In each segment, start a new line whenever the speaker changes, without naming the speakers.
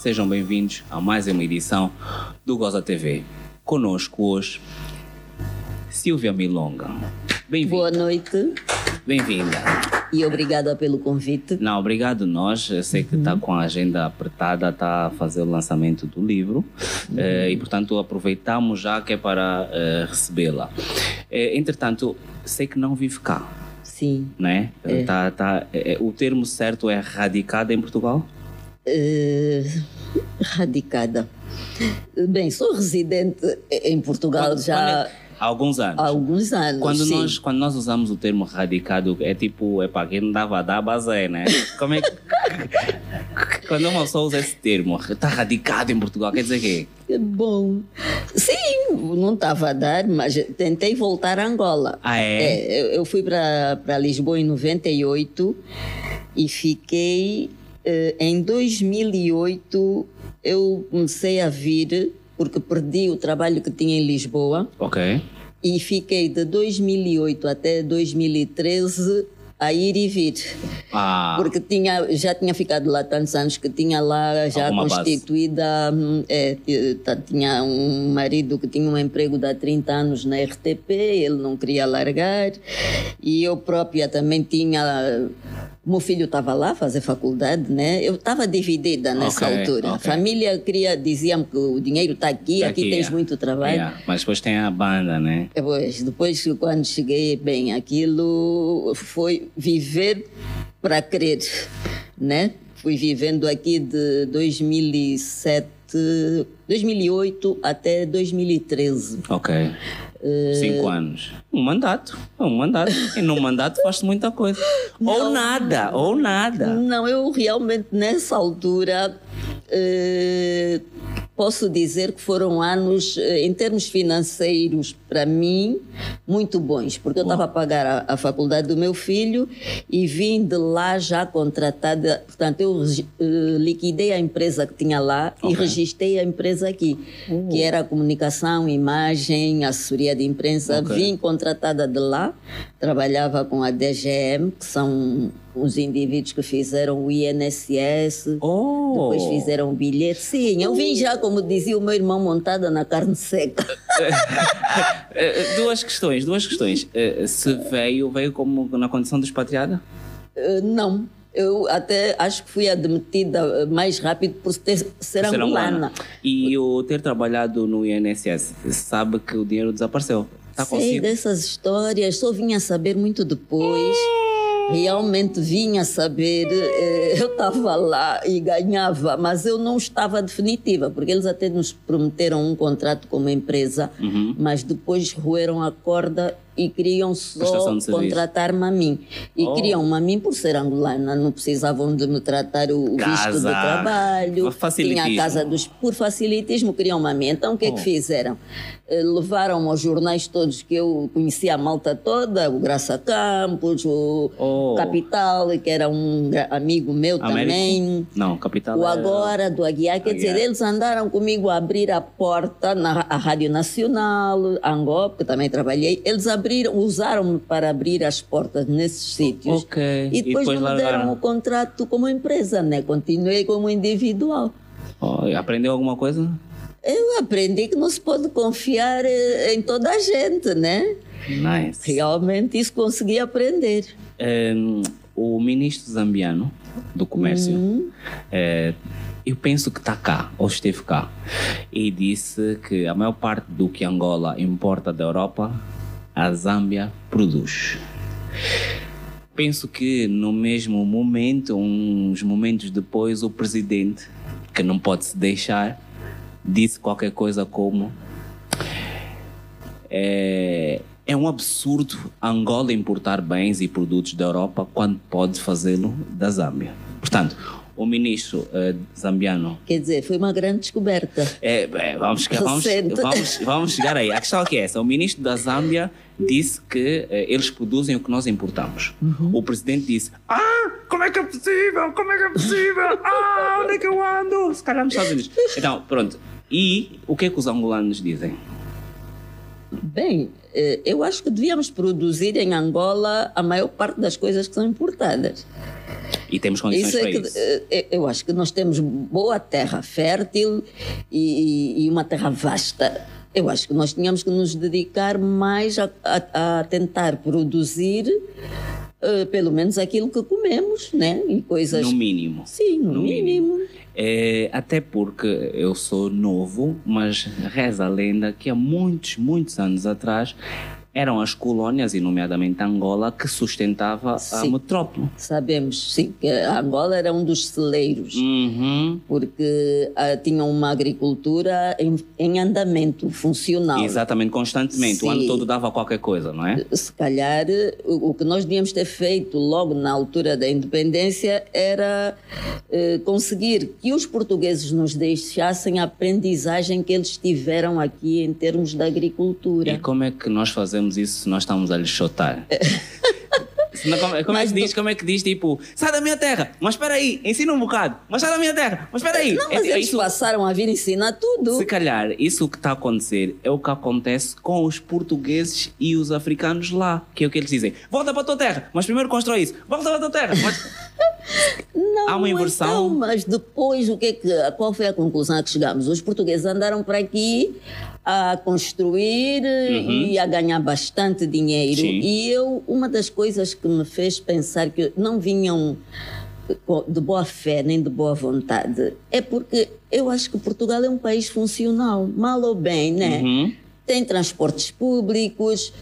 sejam bem-vindos a mais uma edição do Goza TV. Conosco hoje, Silvia Milonga. Bem-vinda.
Boa noite
Bem-vinda.
e obrigada pelo convite.
Não, obrigado nós. Eu sei que está com a agenda apertada, está a fazer o lançamento do livro eh, e, portanto, aproveitamos já que é para eh, recebê-la. Eh, entretanto, sei que não vive cá,
Sim.
né? Tá, tá, eh, o termo certo é radicada em Portugal?
Eh, radicada. Bem, sou residente em Portugal
Quando-
já
quando é- há alguns anos.
há alguns anos.
Quando
sim.
nós, quando nós usamos o termo radicado, é tipo, é para quem não dava a dar basé, né? Como é que. quando uma pessoa usa esse termo, está radicado em Portugal, quer dizer quê?
Bom, sim, não estava a dar, mas tentei voltar a Angola.
Ah, é?
eu, eu fui para Lisboa em 98 e fiquei. Eh, em 2008 eu comecei a vir, porque perdi o trabalho que tinha em Lisboa.
Ok.
e fiquei de 2008 até 2013 a ir e vir.
Ah,
Porque tinha, já tinha ficado lá tantos anos que tinha lá já
Alguma
constituída. hum, é, t- t- tinha um marido que tinha um emprego de há 30 anos na RTP, ele não queria largar. E eu própria também tinha. Meu filho estava lá a fazer faculdade, né? Eu estava dividida nessa
Ok,
altura. A
ok.
família queria, diziam que o dinheiro está aqui,
Tá
aqui,
aqui,
tens
é.
muito trabalho.
yeah. Mas depois tem a banda, né?
Depois, depois quando cheguei, bem, aquilo foi viver para crer, né? Fui vivendo aqui de 2007, 2008 até 2013.
Ok.
Eh,
Cinco anos. Um mandato. É um mandato. E num mandato faz muita coisa. Ou nada, ou nada.
Não, eu realmente nessa altura eh, posso dizer que foram anos, eh, em termos financeiros, para mim, muito bons, porque eu estava a pagar a, a faculdade do meu filho e vim de lá já contratada. Portanto, eu eh, liquidei a empresa que tinha lá e
Ok.
registrei a empresa aqui, que era comunicação, imagem, assessoria de imprensa.
Ok.
Vim contratada de lá, trabalhava com a DGM, que são os indivíduos que fizeram o INSS,
Oh!
depois fizeram o bilhete. Sim, eu vim já, como dizia o meu irmão, montada na carne seca.
Eh, duas questões, duas questões. Eh, se veio, veio como na condição de expatriada?
Eh, não, eu até acho que fui admitida eh, mais rápido por ter, ser
Ser
angolana.
E o ter trabalhado no INSS, sabe que o dinheiro desapareceu. Está
Sei
consigo?
dessas histórias, só vinha saber muito depois. Realmente vinha saber, eh, eu estava lá e ganhava, mas eu não estava definitiva, porque eles até nos prometeram um contrato com uma empresa,
Uhum.
mas depois roeram a corda e queriam só contratar-me a mim. E
Oh.
queriam-me a mim por ser angolana, não precisavam de me tratar o o visto de trabalho, tinha a casa dos por facilitismo queriam-me a mim. Então o que é
Oh.
que fizeram? Eh, Levaram aos jornais todos que eu conhecia a malta toda, o Graça Campos, o
Oh.
Capital, que era um amigo meu
Américo?
também.
Não, capital.
O
é-
Agora, do Aguiar, quer
Aguiar.
dizer, eles andaram comigo a abrir a porta na a Rádio Nacional, Angola, que também trabalhei. Eles abriram, usaram-me para abrir as portas nesses sítios.
Ok.
E depois, não me
largaram.
deram o contrato como empresa, né? Continuei como individual.
Oh, aprendeu alguma coisa?
Eu aprendi que não se pode confiar eh, em toda a gente, né?
Nice.
Realmente isso consegui aprender.
Ehm, o ministro zambiano do comércio,
Uhum.
eh, eu penso que está cá, ou esteve cá, e disse que a maior parte do que Angola importa da Europa, a Zâmbia produz. Penso que no mesmo momento, uns momentos depois, o presidente, que não pode se deixar, disse qualquer coisa como é, é um absurdo Angola importar bens e produtos da Europa quando pode fazê-lo da Zâmbia. Portanto, o ministro eh, zambiano.
Quer dizer, foi uma grande descoberta.
É, é, vamos, chegar- vamos, vamos, vamos chegar aí. A questão é essa: o ministro da Zâmbia disse que eh, eles produzem o que nós importamos. O presidente disse: Ah, como é que é possível? Como é que é possível? Ah, onde é que eu ando? Se calhar nos Estados Unidos. Então, pronto. E o que é que os angolanos dizem?
Bem, eh, eu acho que devíamos produzir em Angola a maior parte das coisas que são importadas.
E temos condições
Isso é
para
que,
isso.
eh, Eu acho que nós temos boa terra fértil e, e uma terra vasta. Eu acho que nós tínhamos que nos dedicar mais a, a- a tentar produzir eh, pelo menos aquilo que comemos, né? E coisas.
No mínimo.
Sim, no,
no
mínimo.
É, até porque eu sou novo, mas reza a lenda que há muitos, muitos anos atrás eram as colónias, e nomeadamente Angola, que sustentava a
Sim.
metrópole.
Sabemos, sim, que a Angola era um dos celeiros.
Uhum.
porque ah, tinham uma agricultura em, em andamento, funcional.
Exatamente, constantemente. O
Sim.
ano todo dava qualquer coisa, não é?
Se calhar o, o que nós devíamos ter feito logo na altura da independência era eh, conseguir que os portugueses nos deixassem a aprendizagem que eles tiveram aqui em termos da agricultura.
E como é que nós fazemos isso se nós estamos a? Senão, como, como é que diz, como é que diz, tipo, sai da minha terra, mas espera aí, ensina um bocado, mas sai da minha terra, mas espera aí.
Não, mas
É- é
eles
isso-
passaram a vir ensinar tudo.
Se calhar, isso que está a acontecer é o que acontece com os portugueses e os africanos lá. Que é o que eles dizem: volta para a tua terra, mas primeiro constrói isso. Volta para a tua terra. Mas...
Não,
Há uma inversão.
Então, mas depois, o que é que, qual foi a conclusão a que chegamos? Os portugueses andaram para aqui a construir e a ganhar bastante dinheiro.
Uhum. Sim.
E eu, uma das coisas que me fez pensar que não vinham de boa fé nem de boa vontade é porque eu acho que Portugal é um país funcional, mal ou bem, né?
Uhum.
tem transportes públicos,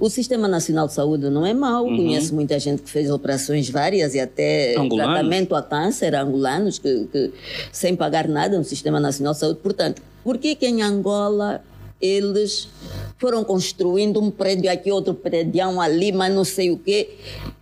o Sistema Nacional de Saúde não é mau, conheço muita gente que fez operações várias e até
Angolanos.
tratamento a câncer, angolanos, que, que- sem pagar nada no Sistema Nacional de Saúde. Portanto, por que em Angola eles foram construindo um prédio aqui, outro prédio ali, mas não sei o quê,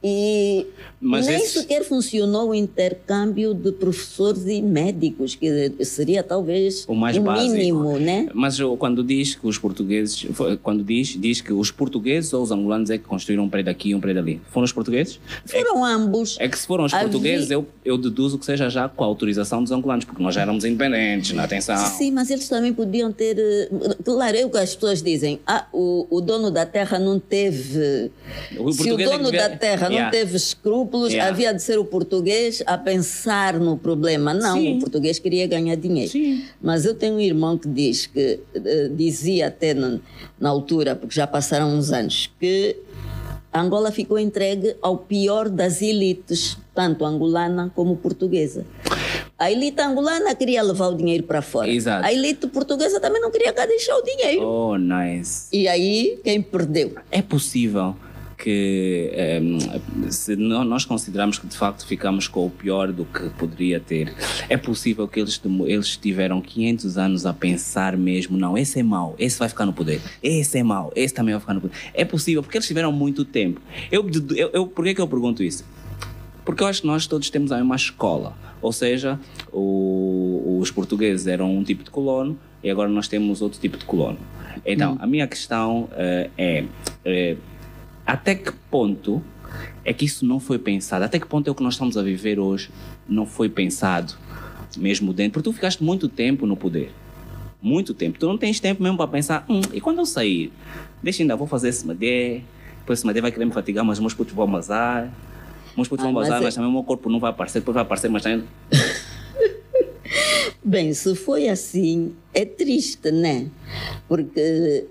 e
Mas
nem
esse-
sequer funcionou o intercâmbio de professores e médicos, que seria talvez
O mais
o
básico.
mínimo, né?
Mas quando diz que os portugueses, quando diz, diz que os portugueses ou os angolanos é que construíram um prédio aqui e um prédio ali. Foram os portugueses?
Foram ambos.
É que se foram os
Havia-
portugueses, eu, eu deduzo que seja já com a autorização dos angolanos, porque nós já éramos independentes, na atenção.
Sim, mas eles também podiam ter. eh, Claro, é o que as pessoas dizem. Ah, o, o dono da terra não teve.
O
Se o
é
dono
devia-
da terra não
Yeah.
teve escrúpulos,
Yeah.
havia de ser o português a pensar no problema. Não,
Sim.
o português queria ganhar dinheiro.
Sim.
Mas eu tenho um irmão que diz que eh, dizia até na, na altura, porque já passaram uns anos, que Angola ficou entregue ao pior das elites, tanto angolana como portuguesa. A elite angolana queria levar o dinheiro para fora.
Exato.
A elite portuguesa também não queria cá deixar o dinheiro.
Oh, nice.
E aí, quem perdeu?
É possível que, ehm, se nós considerarmos que de facto ficamos com o pior do que poderia ter, é possível que eles, eles tiveram 500 anos a pensar mesmo, não, esse é mau, esse vai ficar no poder, esse é mau, esse também vai ficar no poder. É possível, porque eles tiveram muito tempo. Eu, eu, eu, por que, que eu pergunto isso? Porque eu acho que nós todos temos a mesma escola. Ou seja, o- os portugueses eram um tipo de colono e agora nós temos outro tipo de colono. Então, a minha questão eh, é, eh, até que ponto é que isso não foi pensado? Até que ponto é o que nós estamos a viver hoje não foi pensado mesmo dentro? Porque tu ficaste muito tempo no poder. Muito tempo. Tu não tens tempo mesmo para pensar, hum, e quando eu sair? Deixa ainda, vou fazer esse madé, depois esse madé vai querer me fatigar, mas meus putos vão bazar. Meus putos
Ah,
vão
mas
bazar,
é-
mas também o meu corpo não vai aparecer, depois vai aparecer, mas também...
Bem, se foi assim, é triste, né? Porque,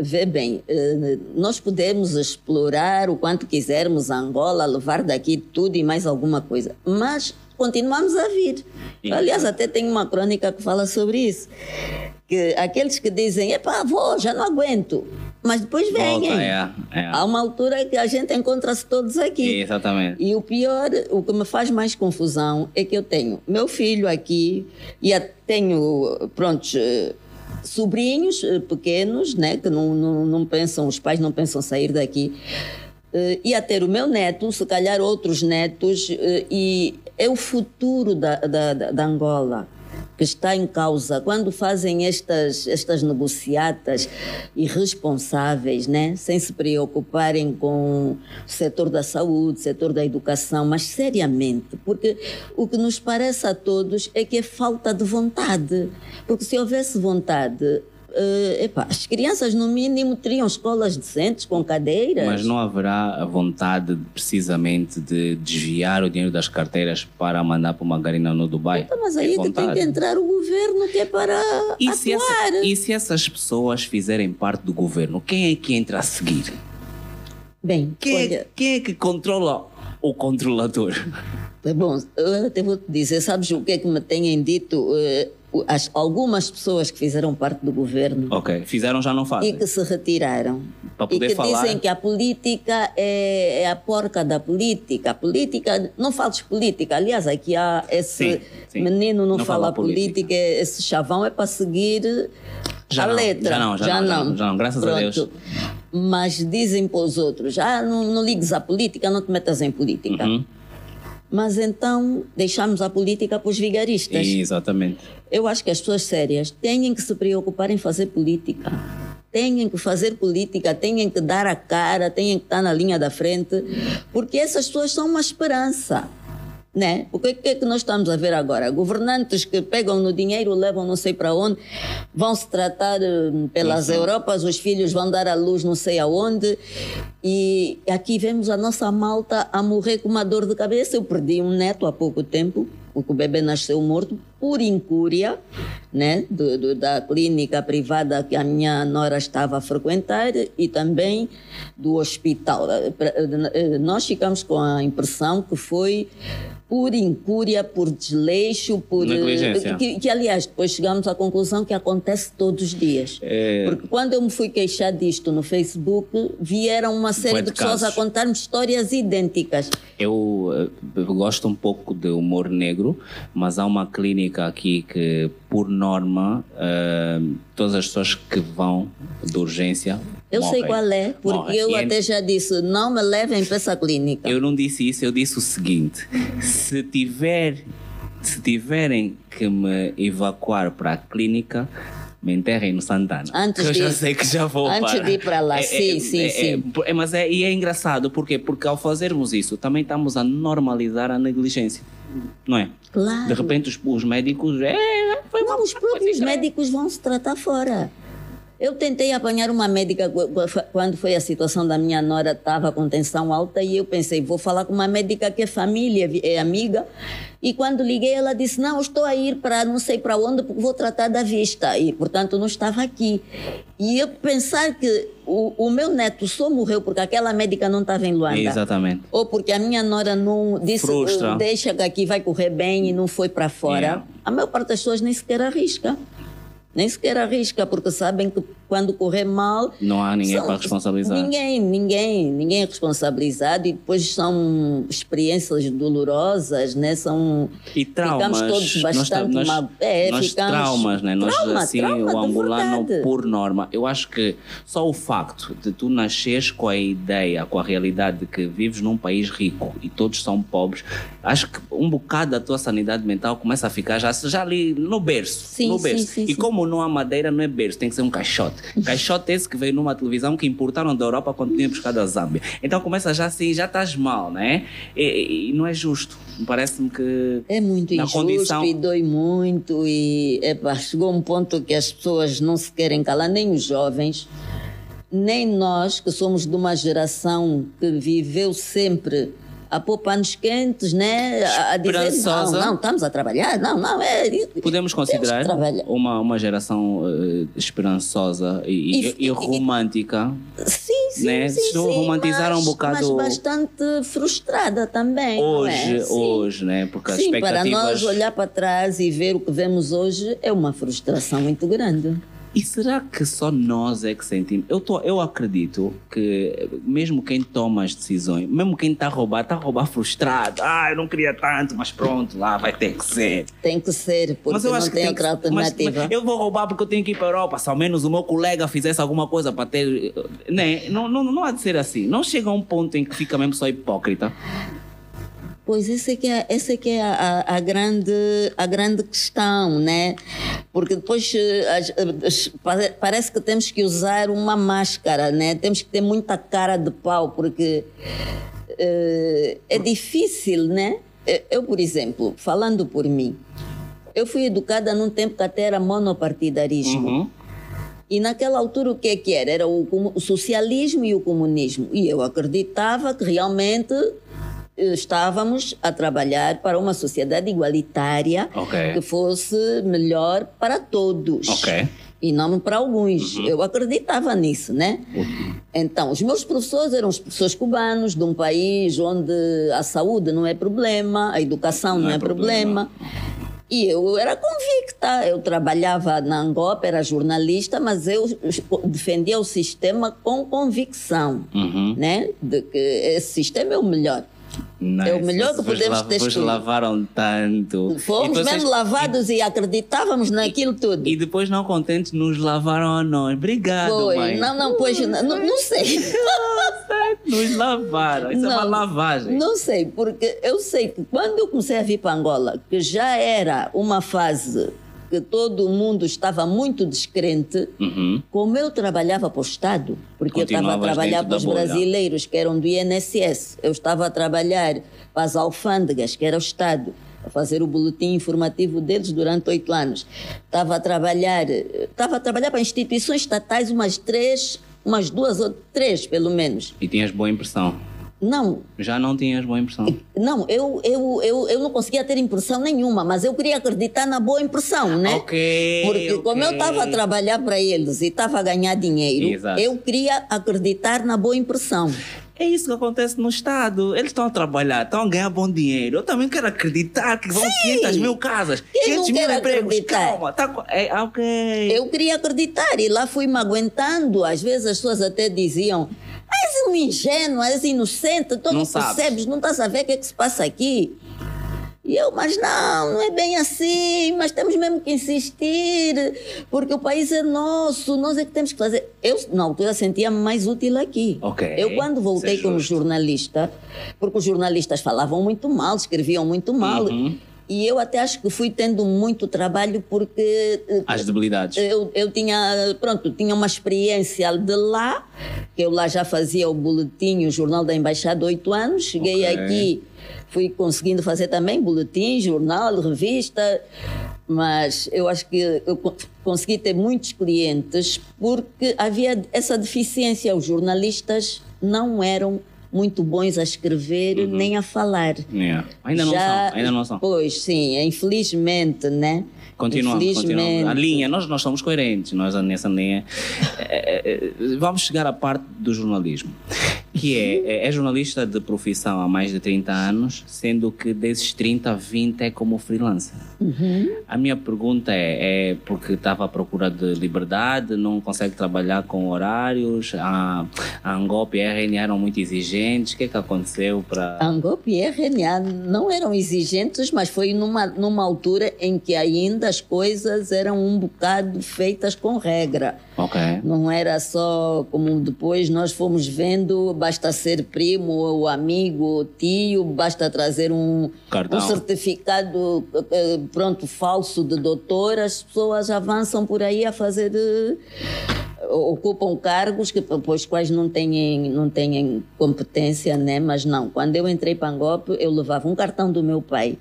vê bem, eh, nós podemos explorar o quanto quisermos Angola, levar daqui tudo e mais alguma coisa, mas continuamos a vir. Aliás, até tem uma crônica que fala sobre isso. Que aqueles que dizem, epá, vou, já não aguento, mas depois vêm.
Volta, é, é.
Há uma altura que a gente encontra-se todos aqui.
Exatamente.
E o pior, o que me faz mais confusão é que eu tenho meu filho aqui e tenho, prontos, eh, sobrinhos eh, pequenos, né, que não, não, não pensam, os pais não pensam sair daqui. E a ter o meu neto, se calhar outros netos, eh, e é o futuro da, da, da- Angola está em causa quando fazem estas, estas negociatas irresponsáveis, né? sem se preocuparem com o setor da saúde, setor da educação, mas seriamente, porque o que nos parece a todos é que é falta de vontade. Porque se houvesse vontade, Uh, epá, as crianças, no mínimo, teriam escolas decentes, com cadeiras.
Mas não haverá a vontade, precisamente, de desviar o dinheiro das carteiras para mandar para uma garina no Dubai?
Então, mas aí é que tem que entrar o governo, que é para
e
atuar.
Se essa, e se essas pessoas fizerem parte do governo, quem é que entra a seguir?
Bem,
quem,
olha...
é, quem é que controla o controlador?
É bom, eu até vou te dizer, sabes o que é que me têm dito uh, as, algumas pessoas que fizeram parte do governo?
Fizeram já não fazem.
E que se retiraram.
Para poder
e que
falar...
dizem que a política é, é, a porca da política. A política, não fales política, aliás, aqui há esse
sim, sim.
menino não,
não
fala,
fala política.
política, esse chavão é para seguir
já
a
não,
letra.
Já não, já, já não, não, já não, graças
Pronto.
a Deus.
Mas dizem para os outros, ah, não, não ligues à política, não te metas em política.
Uhum.
Mas então deixamos a política para os vigaristas.
Exatamente.
Eu acho que as pessoas sérias têm que se preocupar em fazer política. Têm que fazer política, têm que dar a cara, têm que estar na linha da frente, porque essas pessoas são uma esperança. Né? O que é que nós estamos a ver agora? Governantes que pegam no dinheiro, levam não sei para onde, vão se tratar pelas
Isso.
Europas, os filhos vão dar à luz não sei aonde, e aqui vemos a nossa malta a morrer com uma dor de cabeça. Eu perdi um neto há pouco tempo, porque o bebê nasceu morto por incúria, né, do, do, da clínica privada que a minha nora estava a frequentar e também do hospital. Nós ficamos com a impressão que foi por incúria, por desleixo, por
negligência.
Que, que, aliás depois chegamos à conclusão que acontece todos os dias.
É...
Porque quando eu me fui queixar disto no Facebook, vieram uma série de, de pessoas a contar-me histórias idênticas.
Eu, eu gosto um pouco de humor negro, mas há uma clínica aqui que, por norma, uh, todas as pessoas que vão de urgência.
Eu sei qual é, porque eu até
é-
já disse: não me levem para essa clínica.
Eu não disse isso, eu disse o seguinte: se tiver, se tiverem que me evacuar para a clínica, me enterrem no Santana.
Antes
que eu
de-
já sei que já vou
antes
para.
de ir para lá,
É-
sim,
é-
sim,
é-
sim.
é- mas é, e é engraçado, por quê? Porque ao fazermos isso, também estamos a normalizar a negligência. Não é?
Claro.
De repente os, os médicos. É, foi uma
Não, os próprios médicos vão se tratar fora. Eu tentei apanhar uma médica qu- qu- quando foi a situação da minha nora, estava com tensão alta, e eu pensei, vou falar com uma médica que é família, é amiga. E quando liguei, ela disse: Não, estou a ir para não sei para onde, porque vou tratar da vista. E, portanto, não estava aqui. E eu pensar que o, o meu neto só morreu porque aquela médica não estava em Luanda.
Exatamente.
Ou porque a minha nora não disse,
Frustra.
deixa que aqui vai correr bem e não foi para fora.
Yeah.
A maior parte das pessoas nem sequer arrisca. Nem sequer arrisca, porque sabem que quando correr mal.
Não há ninguém
são-
para responsabilizar.
Ninguém, ninguém, ninguém é responsabilizado e depois são experiências dolorosas, né? São.
E traumas.
Ficamos todos
nós,
bastante
nós,
mal- é,
nós
ficamos-
traumas, né? Nós,
Trauma,
assim,
trauma,
o angolano, por norma, eu acho que só o facto de tu nasceres com a ideia, com a realidade de que vives num país rico e todos são pobres, acho que um bocado da tua sanidade mental começa a ficar já, já ali no berço.
Sim,
no
sim,
berço.
sim,
e
sim.
como não há madeira, não é berço, tem que ser um caixote. Caixote esse que veio numa televisão que importaram da Europa quando tinha buscado a Zâmbia. Então começa já assim, já estás mal, né? E, e- não é justo. Parece-me que
É muito injusto
condição-
e dói muito e epá, chegou um ponto que as pessoas não se querem calar, nem os jovens, nem nós que somos de uma geração que viveu sempre a pôr panos quentes, né? A, dizer, não, não, estamos a trabalhar, não, não, é...
Podemos considerar uma, uma geração eh, esperançosa e, e-
E-
e romântica.
Sim, sim,
Né?
sim, sim,
romantizar
mas,
um bocado-
Mas bastante frustrada também, não
Hoje,
é? Sim.
hoje, né? Porque as
Sim, para
expectativas.
nós olhar para trás e ver o que vemos hoje é uma frustração muito grande.
E será que só nós é que sentimos? Eu, tô, eu acredito que mesmo quem toma as decisões, mesmo quem está a roubar, está a roubar frustrado. Ah, eu não queria tanto, mas pronto, lá vai ter que ser.
Tem que ser, porque
mas eu
não tem outra
que, mas-
alternativa.
mas eu vou roubar porque eu tenho que ir para a Europa. Se ao menos o meu colega fizesse alguma coisa para ter. Né? Não, não, não há de ser assim. Não chega a um ponto em que fica mesmo só hipócrita.
Pois essa é que é, essa é, que é a, a- a grande, a grande questão, né? Porque depois eh, parece que temos que usar uma máscara, né? Temos que ter muita cara de pau, porque eh, é difícil, né? Eu, por exemplo, falando por mim, eu fui educada num tempo que até era monopartidarismo.
Uhum.
E naquela altura o que é que era? Era o, o socialismo e o comunismo. E eu acreditava que realmente estávamos a trabalhar para uma sociedade igualitária
Ok.
que fosse melhor para todos. E não para alguns. Eu acreditava nisso, né? Então, os meus professores eram os professores cubanos de um país onde a saúde não é problema, a educação não,
Não é
é problema. E eu era convicta, eu trabalhava na Angola, era jornalista, mas eu defendia o sistema com convicção,
Uhum.
né? De que esse sistema é o melhor. É o melhor que podemos ter
Vos
escolhido.
lavaram tanto.
Fomos
E vocês-
mesmo lavados e, acreditávamos naquilo tudo.
E depois, não contentes, nos lavaram a nós. Obrigado,
Foi,
mãe.
não, não, pois, não, não sei.
Nos lavaram. Isso é uma lavagem.
Não sei, porque eu sei que quando eu comecei a vir para Angola, que já era uma fase que todo mundo estava muito descrente,
Uhum.
como eu trabalhava para o Estado, porque eu estava a trabalhar para os brasileiros que eram do INSS, eu estava a trabalhar para as alfândegas, que era o Estado, a fazer o boletim informativo deles durante oito anos. Estava a trabalhar, estava a trabalhar para instituições estatais, umas três, umas duas ou três, pelo menos.
E tinhas boa impressão.
Não,
Já não tinhas boa impressão.
não, eu, eu, eu, eu não conseguia ter impressão nenhuma, mas eu queria acreditar na boa impressão, né?
Ok,
Porque como eu estava a trabalhar para eles e estava a ganhar dinheiro,
Exato.
eu queria acreditar na boa impressão.
É isso que acontece no Estado. Eles estão a trabalhar, estão a ganhar bom dinheiro. Eu também quero acreditar que vão 500 mil casas,
Quem não
500 mil empregos.
acreditar?
Calma, tá, é, ok.
Eu queria acreditar e lá fui me aguentando. Às vezes as pessoas até diziam: és um ingênuo, és inocente, tu não, percebes, não estás a ver o que é que se passa aqui. E eu, mas não, não é bem assim, mas temos mesmo que insistir, porque o país é nosso, nós é que temos que fazer. Eu, na altura, sentia-me mais útil aqui.
Ok,
Eu, quando voltei
é
como
justo.
jornalista, porque os jornalistas falavam muito mal, escreviam muito mal,
Uhum.
E eu até acho que fui tendo muito trabalho porque eh,
As debilidades.
eu, eu tinha, pronto, tinha uma experiência de lá, que eu lá já fazia o boletim, o Jornal da Embaixada, oito anos. Cheguei
Ok.
aqui, fui conseguindo fazer também boletim, jornal, revista, mas eu acho que eu co- consegui ter muitos clientes porque havia essa deficiência. Os jornalistas não eram muito bons a escrever nem a falar.
Yeah. Ainda não
Já-
são, ainda não são.
Pois, sim, infelizmente, né?
Continuamos, continuamos. A linha, nós, nós somos coerentes, nós nessa linha. É, é, é, vamos chegar à parte do jornalismo, que é, é, é jornalista de profissão há mais de 30 anos, sendo que desses 30, 20 é como freelancer.
Uhum.
A minha pergunta é, é porque estava à procura de liberdade, não consegue trabalhar com horários, a, a Angop e a RNA eram muito exigentes, o que é que aconteceu para...
Angop e RNA não eram exigentes, mas foi numa, numa altura em que ainda as coisas eram um bocado feitas com regra.
Ok.
Não era só como depois nós fomos vendo, basta ser primo ou amigo ou tio, basta trazer um, um certificado eh, pronto falso de doutor, as pessoas avançam por aí a fazer eh, ocupam cargos que pois quais não têm não têm competência, né? Mas não, quando eu entrei para Angope, eu levava um cartão do meu pai.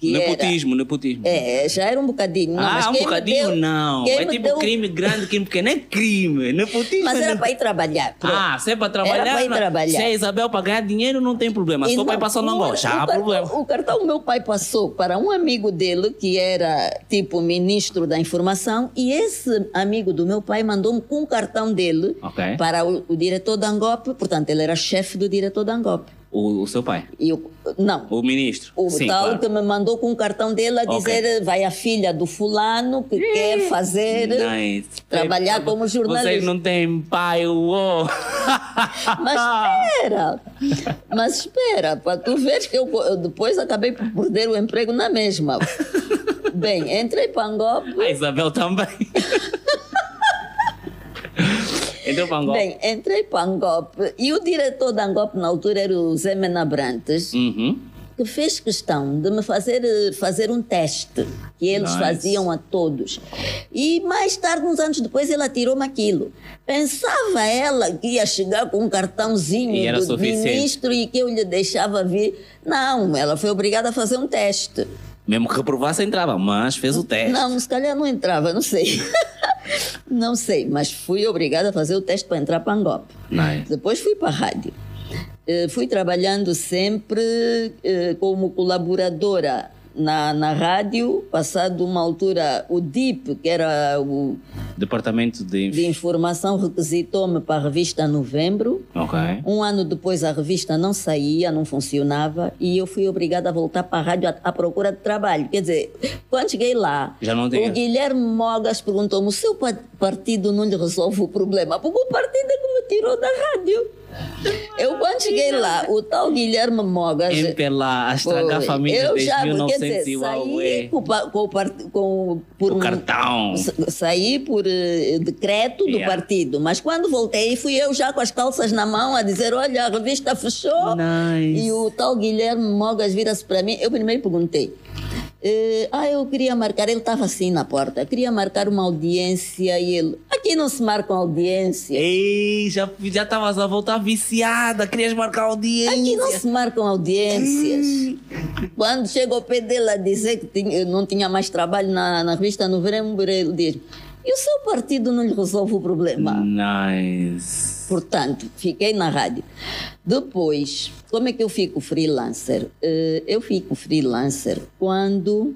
Que era,
Nepotismo, nepotismo.
é, já era um bocadinho. Não,
ah, um bocadinho
deu-
não. É tipo
deu-
crime grande, crime pequeno. É crime. Nepotismo.
Mas
é
era para ir trabalhar. pronto.
Ah, se é para trabalhar.
Era para ir
não-
trabalhar.
Se é Isabel para ganhar dinheiro, não tem problema. Se o pai
não,
passou no
o-
Angola, já
o
há problema.
O cartão meu pai passou para um amigo dele, que era tipo ministro da informação, e esse amigo do meu pai mandou-me com o cartão dele
Ok.
para o, o diretor da Angop, portanto, ele era chefe do diretor da Angop.
O, o seu pai,
E eu, não,
o ministro.
o
Sim,
tal
claro.
que me mandou com o cartão dele a dizer vai a filha do fulano que quer fazer
Nice.
trabalhar como jornalista.
Vocês não têm pai, uou.
Mas espera, mas espera, para tu veres que eu, eu depois acabei por perder o emprego na mesma. Bem, entrei para Angop.
A Isabel também. Entrou para Angola.
Bem, entrei para Angop e o diretor da Angop na altura era o Zé Menabrantes,
Uhum.
que fez questão de me fazer, eh, fazer um teste que eles
Nice.
faziam a todos. E mais tarde, uns anos depois, ele atirou-me aquilo. Pensava ela que ia chegar com um cartãozinho
E
do ministro e que eu lhe deixava vir. Não, ela foi obrigada a fazer um teste.
Mesmo que reprovasse, entrava, mas fez o teste.
Não, se calhar não entrava, não sei. Não sei, mas fui obrigada a fazer o teste para entrar para Angola.
Nice.
Depois fui para a rádio. Eh, fui trabalhando sempre eh, como colaboradora na, na rádio, passado uma altura o DIP, que era o
Departamento de...
de informação, requisitou-me para a revista Novembro.
Ok.
Um ano depois a revista não saía, não funcionava e eu fui obrigada a voltar para a rádio à, à procura de trabalho. Quer dizer, quando cheguei lá, o Guilherme Mogas perguntou-me: o seu pa- partido não lhe resolve o problema? Porque o partido é que me tirou da rádio. Eu, quando cheguei lá, o tal Guilherme Mogas.
Empela a estragar a família
eu já, quer
1900
dizer,
e
saí com, com, com, por
O cartão.
Sa- Saí por decreto do
Yeah.
partido, mas quando voltei, fui eu já com as calças na mão a dizer: Olha, a revista fechou.
Nice.
E o tal Guilherme Mogas vira-se para mim. Eu primeiro perguntei: eh, Ah, eu queria marcar. Ele estava assim na porta, queria marcar uma audiência e ele: Aqui não se marca audiência.
Ei, já já estavas a voltar viciada, querias marcar audiência.
Aqui não se marcam audiências. Quando chega ao pé dele a dizer que tinha- não tinha mais trabalho na, na revista Novembro, ele diz: E o seu partido não lhe resolve o problema?
Nice.
Portanto, fiquei na rádio. Depois, como é que eu fico freelancer? Eh, Eu fico freelancer quando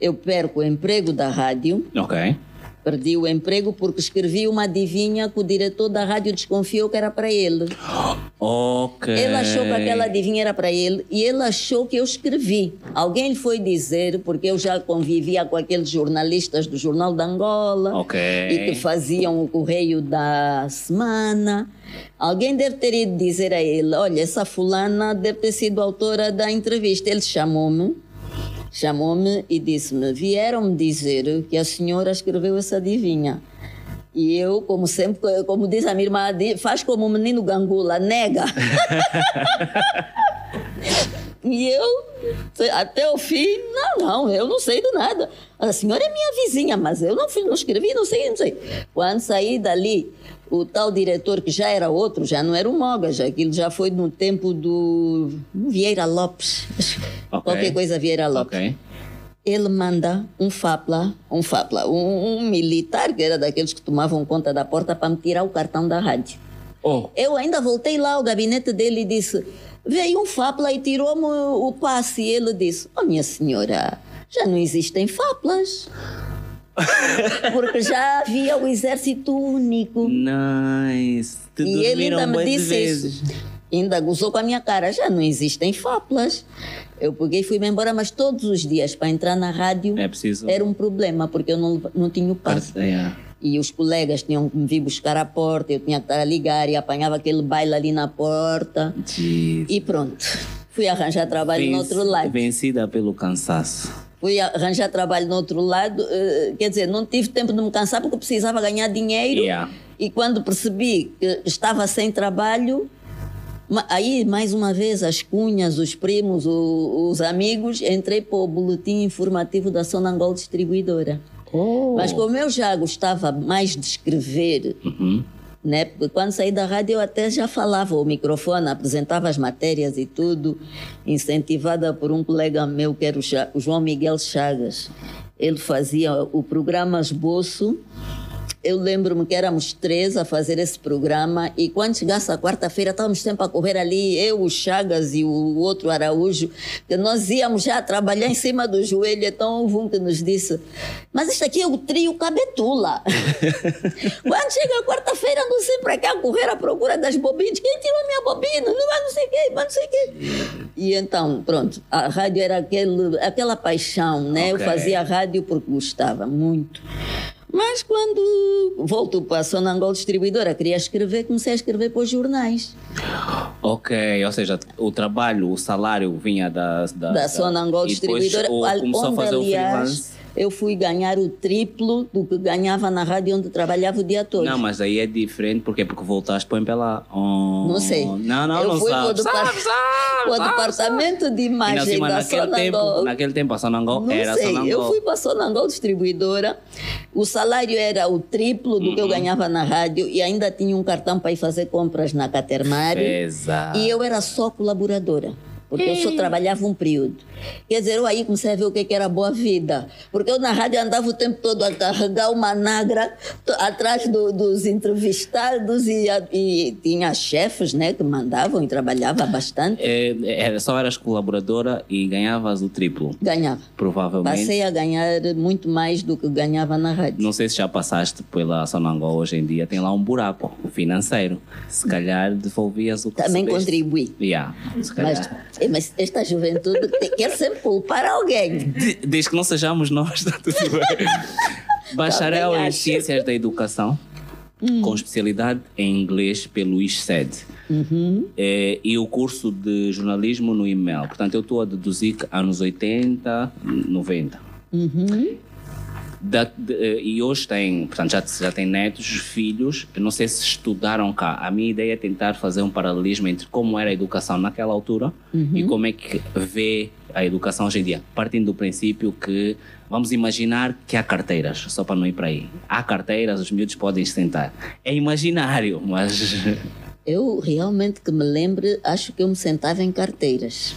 eu perco o emprego da rádio.
Ok.
Perdi o emprego porque escrevi uma adivinha que o diretor da rádio desconfiou que era para ele.
Ok.
Ele achou que aquela adivinha era para ele e ele achou que eu escrevi. Alguém lhe foi dizer, porque eu já convivia com aqueles jornalistas do Jornal da Angola
Ok.
e que faziam o correio da semana. Alguém deve ter ido dizer a ele: Olha, essa fulana deve ter sido autora da entrevista. Ele chamou-me. Chamou-me e disse-me: Vieram-me dizer que a senhora escreveu essa adivinha. E eu, como sempre, como diz a minha irmã, faz como o menino gangula, nega. e eu, até o fim, não, não, eu não sei de nada. A senhora é minha vizinha, mas eu não, fui- não escrevi, não sei, não sei. Quando saí dali, o tal diretor, que já era outro, já não era o Mogas, aquilo já foi no tempo do Vieira Lopes.
Ok.
Qualquer coisa Vieira Lopes
Ok.
ele manda um FAPLA, um FAPLA, um, um militar que era daqueles que tomavam conta da porta para me tirar o cartão da rádio.
Oh,
Eu ainda voltei lá ao gabinete dele e disse: veio um FAPLA e tirou-me o passe. E ele disse: Oh, minha senhora, já não existem FAPLAs. Porque já havia o exército único.
nice. Te
E ele ainda me disse
vezes.
isso. Ainda gozou com a minha cara. Já não existem FAPLAs. Eu peguei e fui-me embora, mas todos os dias para entrar na rádio
É
era um problema, porque eu não, não tinha o passe.
É.
E os colegas tinham que me vir buscar à porta, eu tinha que estar a ligar e apanhava aquele baile ali na porta.
Jesus.
E pronto. Fui arranjar trabalho no outro lado.
Vencida pelo cansaço.
Fui arranjar trabalho no outro lado. eh, quer dizer, não tive tempo de me cansar porque precisava ganhar dinheiro.
Yeah.
E quando percebi que estava sem trabalho, aí mais uma vez as cunhas, os primos, o- os amigos, entrei para o boletim informativo da Sonangol Distribuidora.
Oh.
Mas como eu já gostava mais de escrever,
Uhum.
Né? Porque quando saí da rádio eu até já falava o microfone, apresentava as matérias e tudo, incentivada por um colega meu que era o, João Miguel Chagas. Ele fazia o programa Esboço. Eu lembro-me que éramos três a fazer esse programa e quando chegasse a quarta-feira estávamos sempre a correr ali, eu, o Chagas e o outro Araújo, que nós íamos já trabalhar em cima do joelho. Então houve um que nos disse, mas isto aqui é o trio Cabetula. Quando chega a quarta-feira, ando sempre aqui a correr à procura das bobinas. Quem tirou a minha bobina? Não vai não sei quem, mas não sei quem. E então, pronto, a rádio era aquele, aquela paixão, né?
Ok.
Eu fazia rádio porque gostava muito. Mas quando volto para a Sonangol Distribuidora, queria escrever, comecei a escrever para os jornais.
Ok, ou seja, o trabalho, o salário vinha da... Da,
da Sonangol
depois
Distribuidora,
o-
al-
começou a
onde,
fazer o
aliás,
freelance.
Eu fui ganhar o triplo do que ganhava na rádio onde trabalhava o dia todo.
Não, mas aí é diferente, porque Porque voltaste para MPLA. Oh.
Não sei.
Não, não,
eu
não
fui
sabe.
para
Sabe, sabe,
o
sabe,
departamento de imagem
cima,
da
naquele tempo,
Sonangol.
naquele tempo a Sonangol
Não
era
sei,
Sonangol.
eu fui para a Sonangol Distribuidora, o salário era o triplo do que
Uhum.
eu ganhava na rádio e ainda tinha um cartão para ir fazer compras na Catermar.
Exato.
E eu era só colaboradora. Porque eu só trabalhava um período. Quer dizer, eu aí comecei a ver o que, era boa vida. Porque eu na rádio andava o tempo todo a carregar uma nagra atrás do- dos entrevistados e, a- e tinha chefes né, que mandavam e trabalhava bastante.
É, só eras colaboradora e ganhavas o triplo,
Ganhava.
provavelmente.
Passei a ganhar muito mais do que ganhava na rádio.
Não sei se já passaste pela Sonangol hoje em dia, tem lá um buraco financeiro. Se calhar devolvias o que
Também
recebeste.
contribuí.
Yeah, se
Mas,
calhar.
eh, mas esta juventude quer sempre culpar alguém.
De- Desde que não sejamos nós, está tudo bem. Bacharel em. Ciências da Educação, com especialidade em inglês pelo ISCED. Eh, e o curso de jornalismo no e-mail. Portanto, eu estou a deduzir que anos 80, 90. Da- de- e hoje tem, portanto, já, já tem netos, filhos. Não sei se estudaram cá. A minha ideia é tentar fazer um paralelismo entre como era a educação naquela altura e como é que vê a educação hoje em dia. Partindo do princípio que vamos imaginar que há carteiras, só para não ir para aí. Há carteiras, os miúdos podem se sentar. É imaginário, mas
Eu realmente que me lembre, acho que eu me sentava em carteiras.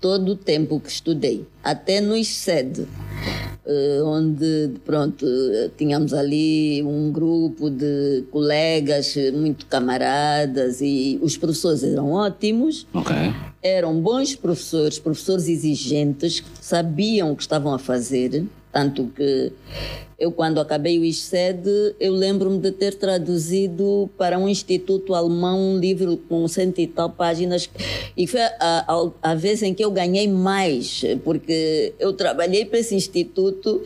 Todo o tempo que estudei, até no ISED, eh, onde, pronto, eh, tínhamos ali um grupo de colegas, eh, muito camaradas, e os professores eram ótimos,
Ok.
eram bons professores, professores exigentes, que sabiam o que estavam a fazer, tanto que eu quando acabei o ISED, eu lembro-me de ter traduzido para um instituto alemão um livro com cento e tal páginas e foi a, a, a vez em que eu ganhei mais, porque eu trabalhei para esse instituto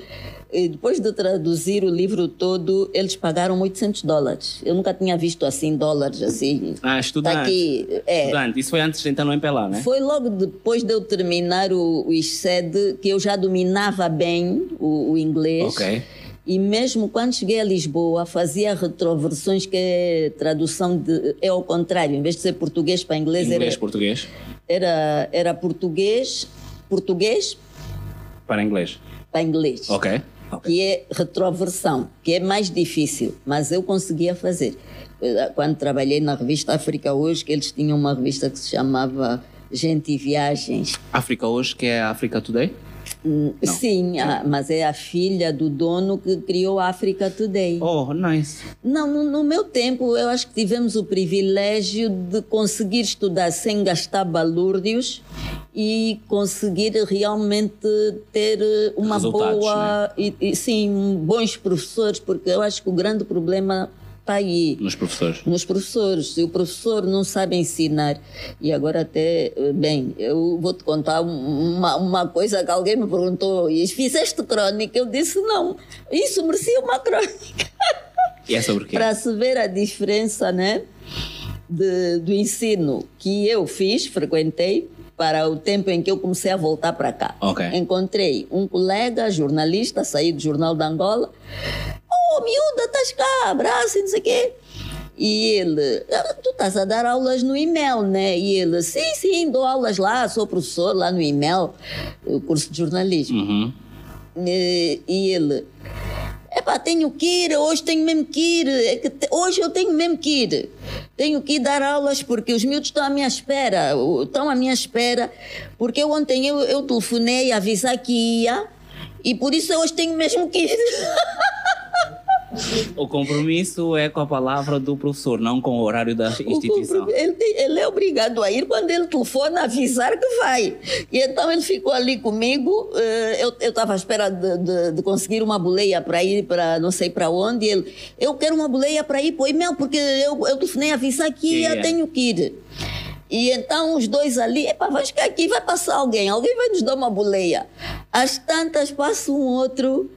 e depois de traduzir o livro todo, eles pagaram 800 dólares. Eu nunca tinha visto assim dólares assim.
Ah, estudante.
Tá aqui, é.
Estudante. Isso foi antes de entrar no MPLA, né?
Foi logo depois de eu terminar o, o ISED que eu já dominava bem o, o inglês.
Ok.
E mesmo quando cheguei a Lisboa, fazia retroversões, que é tradução de. É ao contrário, em vez de ser português para inglês,
Inglês,
era,
português.
era, era português, português
Para inglês.
para inglês.
Ok. Ok.
que é retroversão, que é mais difícil, mas eu conseguia fazer. Eh, Quando trabalhei na revista África Hoje, que eles tinham uma revista que se chamava Gente e Viagens.
África hoje, que é a África Today?
Hum, Sim, a- mas é a filha do dono que criou a África Today.
Oh, nice.
Não, no, no meu tempo, eu acho que tivemos o privilégio de conseguir estudar sem gastar balúrdios e conseguir realmente ter eh, uma
Resultados,
boa. E, e, sim, bons professores, porque eu acho que o grande problema está aí.
Nos professores.
Nos professores, se o professor não sabe ensinar, e agora até, eh, bem, eu vou te contar um- uma, uma coisa que alguém me perguntou, e fizeste crónica? Eu disse, não, isso merecia uma crónica
E é sobre quê?
para se ver a diferença né, de- do ensino que eu fiz, frequentei, para o tempo em que eu comecei a voltar para cá.
Ok.
Encontrei um colega, jornalista, saí do Jornal da Angola. Oh, miúda, estás cá, abraço e não sei o quê. E ele, "Ah, tu estás a dar aulas no e-mail, né? E ele, sim, sim, dou aulas lá, sou professor lá no e-mail, curso de jornalismo.
Uhum.
E, e ele, epá, tenho que ir, hoje tenho mesmo que ir, é que te- hoje eu tenho mesmo que ir. Tenho que ir dar aulas porque os miúdos estão à minha espera, estão à minha espera, porque ontem eu, eu telefonei a avisar que ia e por isso hoje tenho mesmo que ir.
O compromisso é com a palavra do professor, não com o horário da instituição.
Ele, ele é obrigado a ir quando ele telefona avisar que vai. E então ele ficou ali comigo. eh, Eu estava à espera de, de- de conseguir uma boleia para ir para não sei para onde. E ele, eu quero uma boleia para ir para o porque eu, eu telefonei avisar que
Yeah.
eu tenho que ir. E então os dois ali, epá, vamos ficar aqui, vai passar alguém, alguém vai nos dar uma boleia. Às tantas passa um outro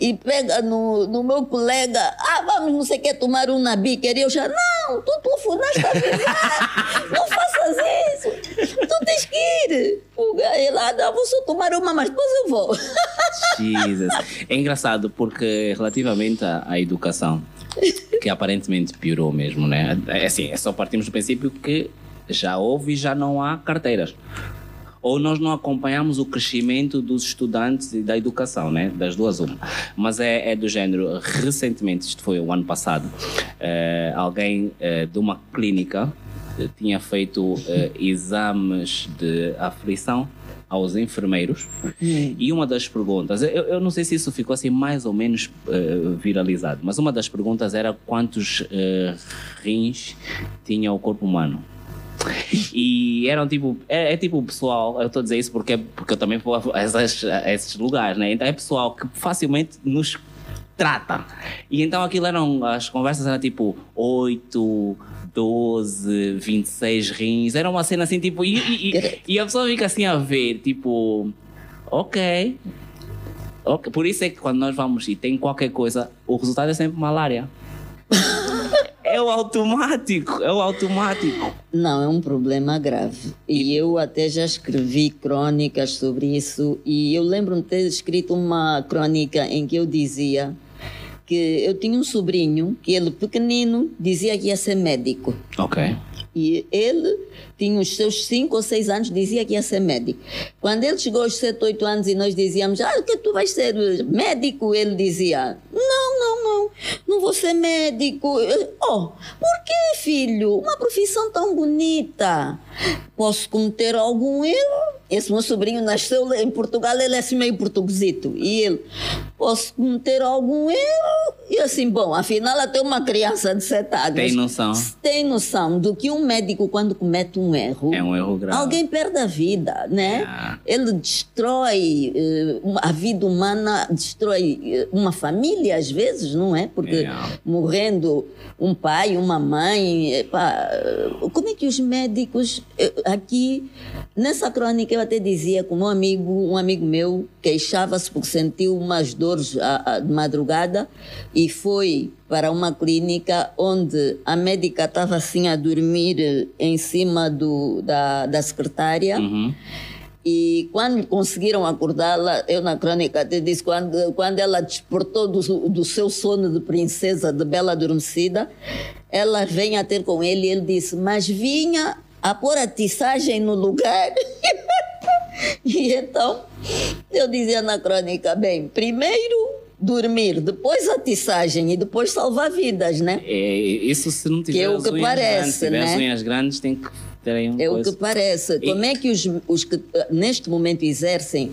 e pega no, no meu colega, ah, vamos não sei o que tomar um na biqueira. E eu já, não, tu telefonaste a não faças isso, tu tens que ir. Ele, ah, vou só tomar uma, mas depois eu vou.
Jesus. É engraçado porque relativamente à, à educação, que aparentemente piorou mesmo, né? É assim, é só partimos do princípio que já houve e já não há carteiras. Ou nós não acompanhamos o crescimento dos estudantes e da educação, né? Das duas uma. Mas é, é do género, recentemente, isto foi o ano passado, eh, alguém eh, de uma clínica tinha feito eh, exames de aflição aos enfermeiros e uma das perguntas, eu, eu não sei se isso ficou assim mais ou menos eh, viralizado, mas uma das perguntas era quantos eh, rins tinha o corpo humano. E eram tipo, é, é tipo o pessoal, eu estou a dizer isso porque, porque eu também vou a, esses, a esses lugares, né? Então é pessoal que facilmente nos trata. E então aquilo eram, as conversas eram tipo 8, 12, 26 rins, era uma cena assim tipo, e, e, e, a pessoa fica assim a ver, tipo, ok. ok. Por isso é que quando nós vamos e tem qualquer coisa, o resultado é sempre malária. É o automático, é o automático.
Não, é um problema grave. E eu até já escrevi crônicas sobre isso. E eu lembro-me de ter escrito uma crônica em que eu dizia que eu tinha um sobrinho que ele pequenino dizia que ia ser médico.
Ok.
E ele tinha os seus 5 ou 6 anos, dizia que ia ser médico. Quando ele chegou aos 7, 8 anos e nós dizíamos, ah, que tu vais ser médico, ele dizia, não, não, não, não vou ser médico. Oh, por que, filho? Uma profissão tão bonita. Posso cometer algum erro? Esse meu sobrinho nasceu em Portugal, ele é assim meio portuguesito. E ele, posso cometer algum erro? E assim, bom, afinal até uma criança de 7 anos...
Tem noção.
Tem noção do que um médico, quando comete um erro...
É um erro grave.
Alguém perde a vida, né? É. Ele destrói uh, a vida humana, destrói eh, uma família, às vezes, não é? Porque é. morrendo um pai, uma mãe... Como é que os médicos aqui... Nessa crônica eu até dizia que um amigo, um amigo meu queixava-se porque sentiu umas dores de madrugada e foi para uma clínica onde a médica estava assim a dormir em cima do, da, da secretária.
Uhum.
E quando conseguiram acordá-la, eu na crônica até disse, quando, quando ela despertou do, do seu sono de princesa, de bela adormecida, ela vem a ter com ele e ele disse, mas vinha a pôr a tiçagem no lugar. e então, eu dizia na crônica, bem, primeiro dormir, depois a tiçagem e depois salvar vidas, né?
É, isso se não tiver
que é o que
unhas
parece,
grandes,
né?
as unhas grandes tem que ter aí um
É
coisa.
o que parece.
E-
Como é que os, os que neste momento exercem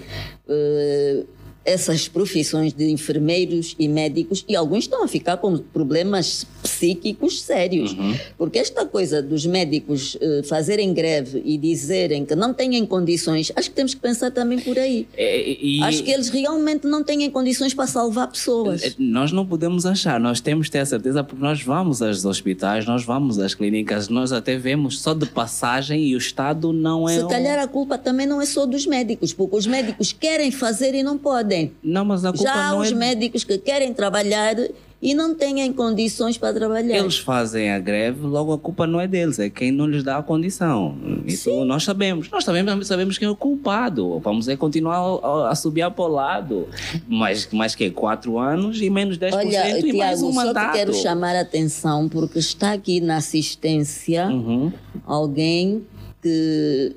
eh, essas profissões de enfermeiros e médicos, e alguns estão a ficar com problemas psíquicos sérios.
Uhum.
Porque esta coisa dos médicos eh, fazerem greve e dizerem que não têm condições, acho que temos que pensar também por aí.
É, e-
Acho que eles realmente não têm condições para salvar pessoas.
É, Nós não podemos achar, nós temos que ter a certeza porque nós vamos aos hospitais, nós vamos às clínicas, nós até vemos só de passagem e o Estado não é.
Se
um-
calhar a culpa também não é só dos médicos, porque os médicos querem fazer e não podem.
Não, mas a culpa
Já há
não
os
é.
médicos que querem trabalhar e não têm condições para trabalhar.
Eles fazem a greve, logo a culpa não é deles, é quem não lhes dá a condição. Isso nós sabemos. Nós também sabemos quem é o culpado. Vamos é continuar a, a subir para o lado. Mas, mais que quatro anos e menos 10%
Olha,
e mais
Tiago,
um
só
mandato.
te quero chamar a atenção porque está aqui na assistência
Uhum.
alguém que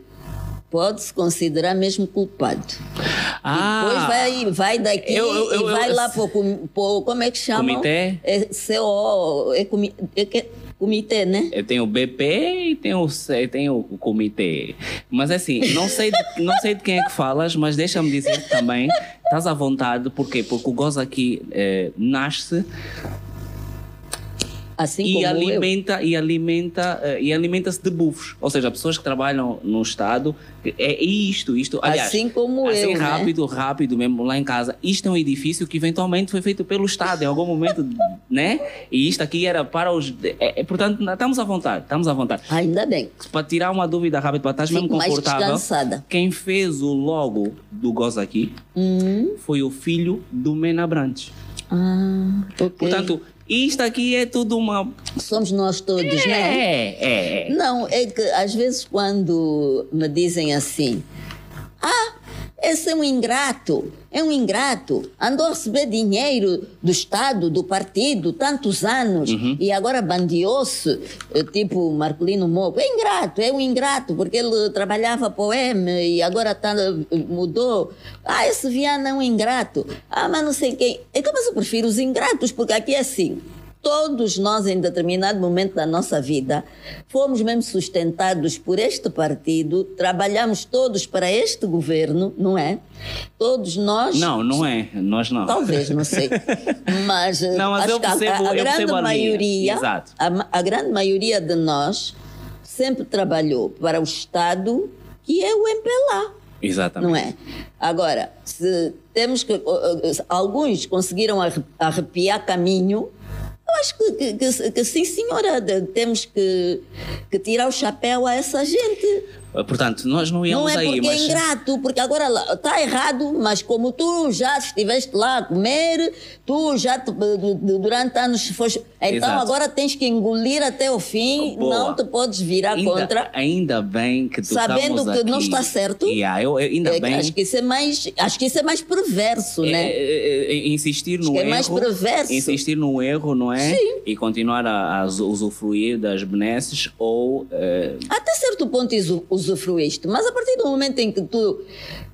pode se considerar mesmo culpado.
Ah,
Depois vai, vai daqui
Eu- eu- eu-
e vai
eu-
lá para o. Como é que chama?
Comitê?
É CO. É, comi, é que- comitê, né?
Eu tenho o BP e tenho, o C- tenho o comitê. Mas assim, não sei, de, não sei de quem é que falas, mas deixa-me dizer também, estás à vontade, por quê? Porque o Goza aqui eh, nasce
Assim
e
como eu.
alimenta e alimenta eh, e alimenta-se de bufos ou seja pessoas que trabalham no estado é isto isto aliás
Assim como
assim
eu, né?
rápido rápido mesmo lá em casa isto é um edifício que eventualmente foi feito pelo estado em algum momento né e isto aqui era para os é, é, portanto estamos à vontade estamos à vontade
Ainda bem.
para tirar uma dúvida rápida para estar mesmo
Fico mais
confortável
descansada.
quem fez o logo do Goza aqui
Hum,
foi o filho do Mena Brandes
ah, ok.
portanto isto aqui é tudo uma
Somos nós todos, né?
é é, é.
Não, é que às vezes quando me dizem assim, ah, esse é um ingrato, é um ingrato, andou a receber dinheiro do Estado, do partido, tantos anos, e agora bandeou-se, eh, tipo Marcolino Moco. É ingrato, é um ingrato, porque ele trabalhava para o M e agora tá, eh, mudou. Ah, esse Viana é um ingrato. Ah, mas não sei quem. Então, mas eu prefiro os ingratos, porque aqui é assim. Todos nós, em determinado momento da nossa vida, fomos mesmo sustentados por este partido, trabalhamos todos para este governo, não é? Todos nós.
Não, não é. Nós não.
Talvez, não sei. Mas,
não, mas
acho
percebo,
que a, a grande
a
maioria,
Exato.
A, a grande maioria de nós sempre trabalhou para o Estado que é o MPLA.
Exatamente.
Não é? Agora, se temos que. Alguns conseguiram arrepiar caminho. Eu acho que, que, que, que sim, senhora, temos que, que tirar o chapéu a essa gente.
Portanto, nós não íamos
aí. Não é porque
mas...
é ingrato, porque agora está errado, mas como tu já estiveste lá a comer, tu já te, durante anos foste. Então
Exato.
agora tens que engolir até o fim,
Boa.
não te podes virar
ainda,
contra.
Ainda bem que tu
Sabendo que
aqui.
não está certo.
Yeah, eu, eu, ainda
é,
bem.
Acho que isso é mais, acho que isso é mais perverso,
é,
né?
É, é, insistir no
acho que
erro.
é mais perverso.
Insistir no erro, não é?
Sim.
E continuar a, a usufruir das benesses ou. eh,
Até certo ponto usufruíste, mas a partir do momento em que tu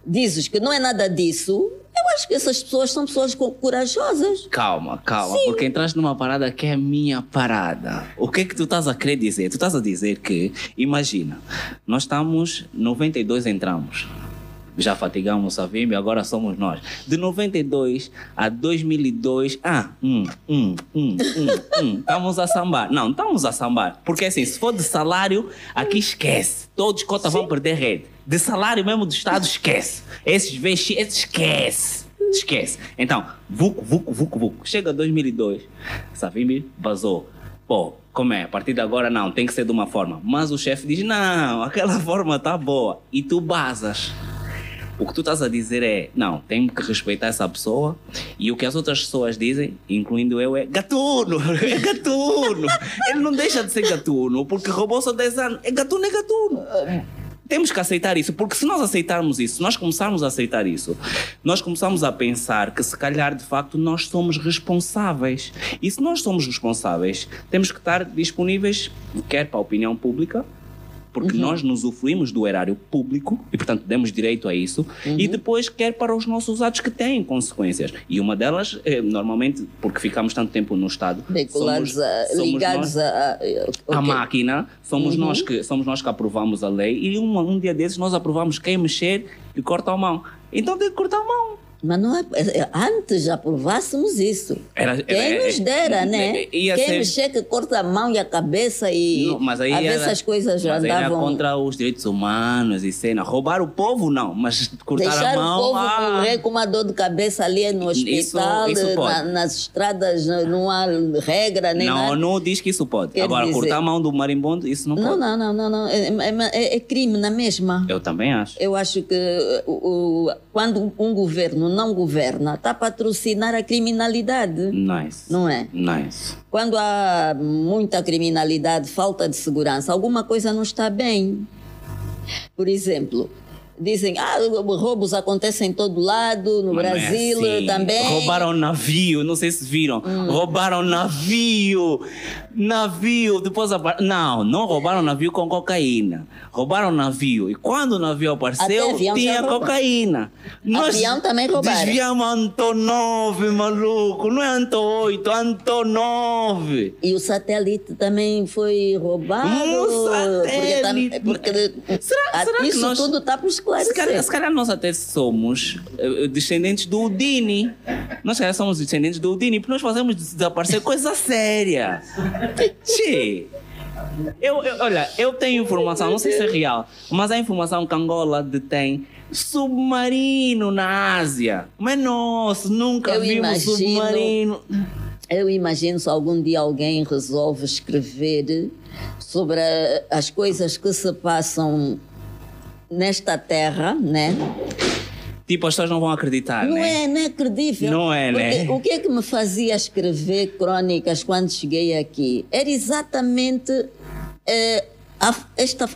dizes que não é nada disso, eu acho que essas pessoas são pessoas corajosas.
Calma, calma,
Sim.
porque entraste numa parada que é a minha parada. O que é que tu estás a querer dizer? Tu estás a dizer que, imagina, nós estamos, 92 entramos. Já fatigamos a Vimbi, agora somos nós. De 92 a 2002, ah, hum, hum, hum, hum, hum, estamos a sambar. Não, estamos a sambar. Porque assim, se for de salário, aqui esquece. Todos cotas vão perder rede. De salário mesmo do Estado, esquece. Esses esses esquece. Esquece. Então, vuco, vuco, vuco, vuco. Chega 2002, Savimbi vazou. Pô, como é? A partir de agora não, tem que ser de uma forma. Mas o chefe diz: não, aquela forma tá boa. E tu basas. O que tu estás a dizer é: não, tenho que respeitar essa pessoa. E o que as outras pessoas dizem, incluindo eu, é gatuno, é gatuno. Ele não deixa de ser gatuno porque roubou só 10 anos. É gatuno, é gatuno. Temos que aceitar isso, porque se nós aceitarmos isso, se nós começarmos a aceitar isso, nós começamos a pensar que se calhar de facto nós somos responsáveis. E se nós somos responsáveis, temos que estar disponíveis, quer para a opinião pública, porque uhum. nós nos usufruímos do erário público e, portanto, demos direito a isso, uhum. e depois quer para os nossos atos que têm consequências. E uma delas, é, normalmente, porque ficamos tanto tempo no Estado,
Vinculados
somos,
a,
somos
ligados
nós,
a, a,
a máquina, somos, uhum. nós que, somos nós que aprovamos a lei, e um, um dia desses nós aprovamos quem mexer e corta a mão. Então tem que cortar a mão.
Mas não é, antes já aprovássemos isso.
Era, era,
Quem nos dera,
é,
né? Quem
ser...
mexer que corta a mão e a cabeça e
não, mas aí
a ver essas coisas já
mas
andavam...
era contra os direitos humanos e cena. Roubar o povo, não, mas cortar
Deixar
a mão...
o povo
ah,
morrer com uma dor de cabeça ali no hospital,
isso, isso
na, nas estradas, não há regra nem
não,
nada.
Não, diz que isso pode.
Quer
Agora,
dizer...
cortar a mão do marimbondo, isso não,
não
pode.
Não, não, não, não. É, é, é, crime na mesma.
Eu também acho.
Eu acho que o, o, quando um governo não governa, está a patrocinar a criminalidade.
Nice.
Não é?
Nice.
Quando há muita criminalidade, falta de segurança, alguma coisa não está bem. Por exemplo, dizem, ah, roubos acontecem em todo lado, no
Mas
Brasil
é assim.
também.
Roubaram navio, não sei se viram. Hum. Roubaram navio. Navio, depois. Não, não roubaram navio com cocaína. Roubaram navio. E quando o navio apareceu, tinha cocaína.
Nós avião também roubaram.
Desviamos Antonov, maluco. Não é Anto 8, Antonov.
E o satélite também foi roubado.
Um satélite.
Porque, porque
será, será
isso
que nós...
tudo está por esclarecer.
Se calhar, se calhar nós até somos uh, descendentes do Udini. Nós calhar somos descendentes do Udini, porque nós fazemos desaparecer coisa séria. Che. Eu, eu, olha, eu tenho informação, não sei se é real, mas a informação que Angola detém submarino na Ásia. Mas nossa, nunca
eu
vimos
imagino,
submarino.
Eu imagino se algum dia alguém resolve escrever sobre a, as coisas que se passam nesta terra, né?
Tipo, as pessoas não vão acreditar,
não
né?
É, não é credível.
Não é,
Porque
né?
O que é que me fazia escrever crônicas quando cheguei aqui? Era exatamente eh, a, esta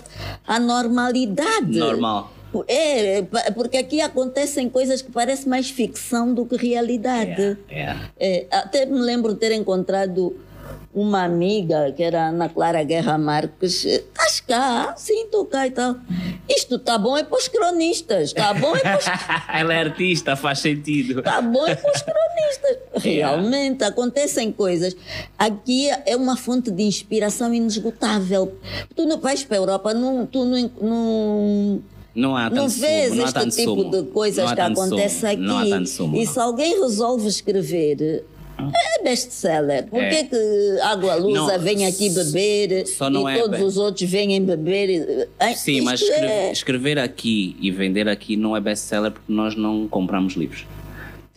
a normalidade.
Normal.
É, porque aqui acontecem coisas que parecem mais ficção do que realidade.
Yeah, yeah.
É, até me lembro de ter encontrado uma amiga, que era Ana Clara Guerra Marques, estás cá? Sim, cá e tal. Isto está bom é para os cronistas, está bom é para os...
Ela é artista, faz sentido.
Está bom é para os cronistas. Realmente, acontecem coisas. Aqui é uma fonte de inspiração inesgotável. Tu não vais para a Europa, não, tu não, não
não há
não vês este tipo de coisas que acontece aqui.
Não há tanto sumo,
e se alguém resolve escrever, é best-seller. Por
É.
que, Água Lusa
Não,
vem aqui beber e
é
todos
be-
os outros vêm beber? Ai,
Sim, mas escrever,
é-
escrever aqui e vender aqui não é best-seller porque nós não compramos livros.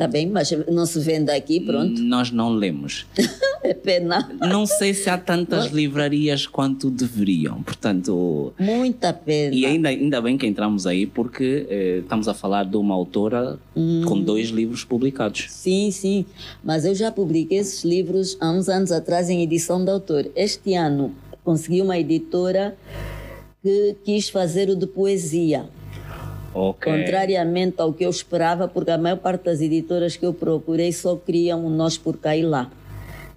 Tá bem, mas não se vende aqui, pronto.
Nós não lemos.
É pena.
Não sei se há tantas livrarias quanto deveriam. Portanto,
Muita pena.
e ainda, ainda bem que entramos aí porque eh, estamos a falar de uma autora com dois livros publicados.
Sim, sim. Mas eu já publiquei esses livros há uns anos atrás em edição de autor. Este ano consegui uma editora que quis fazer o de poesia.
Ok.
Contrariamente ao que eu esperava, porque a maior parte das editoras que eu procurei só criam o Nós por Cá e Lá.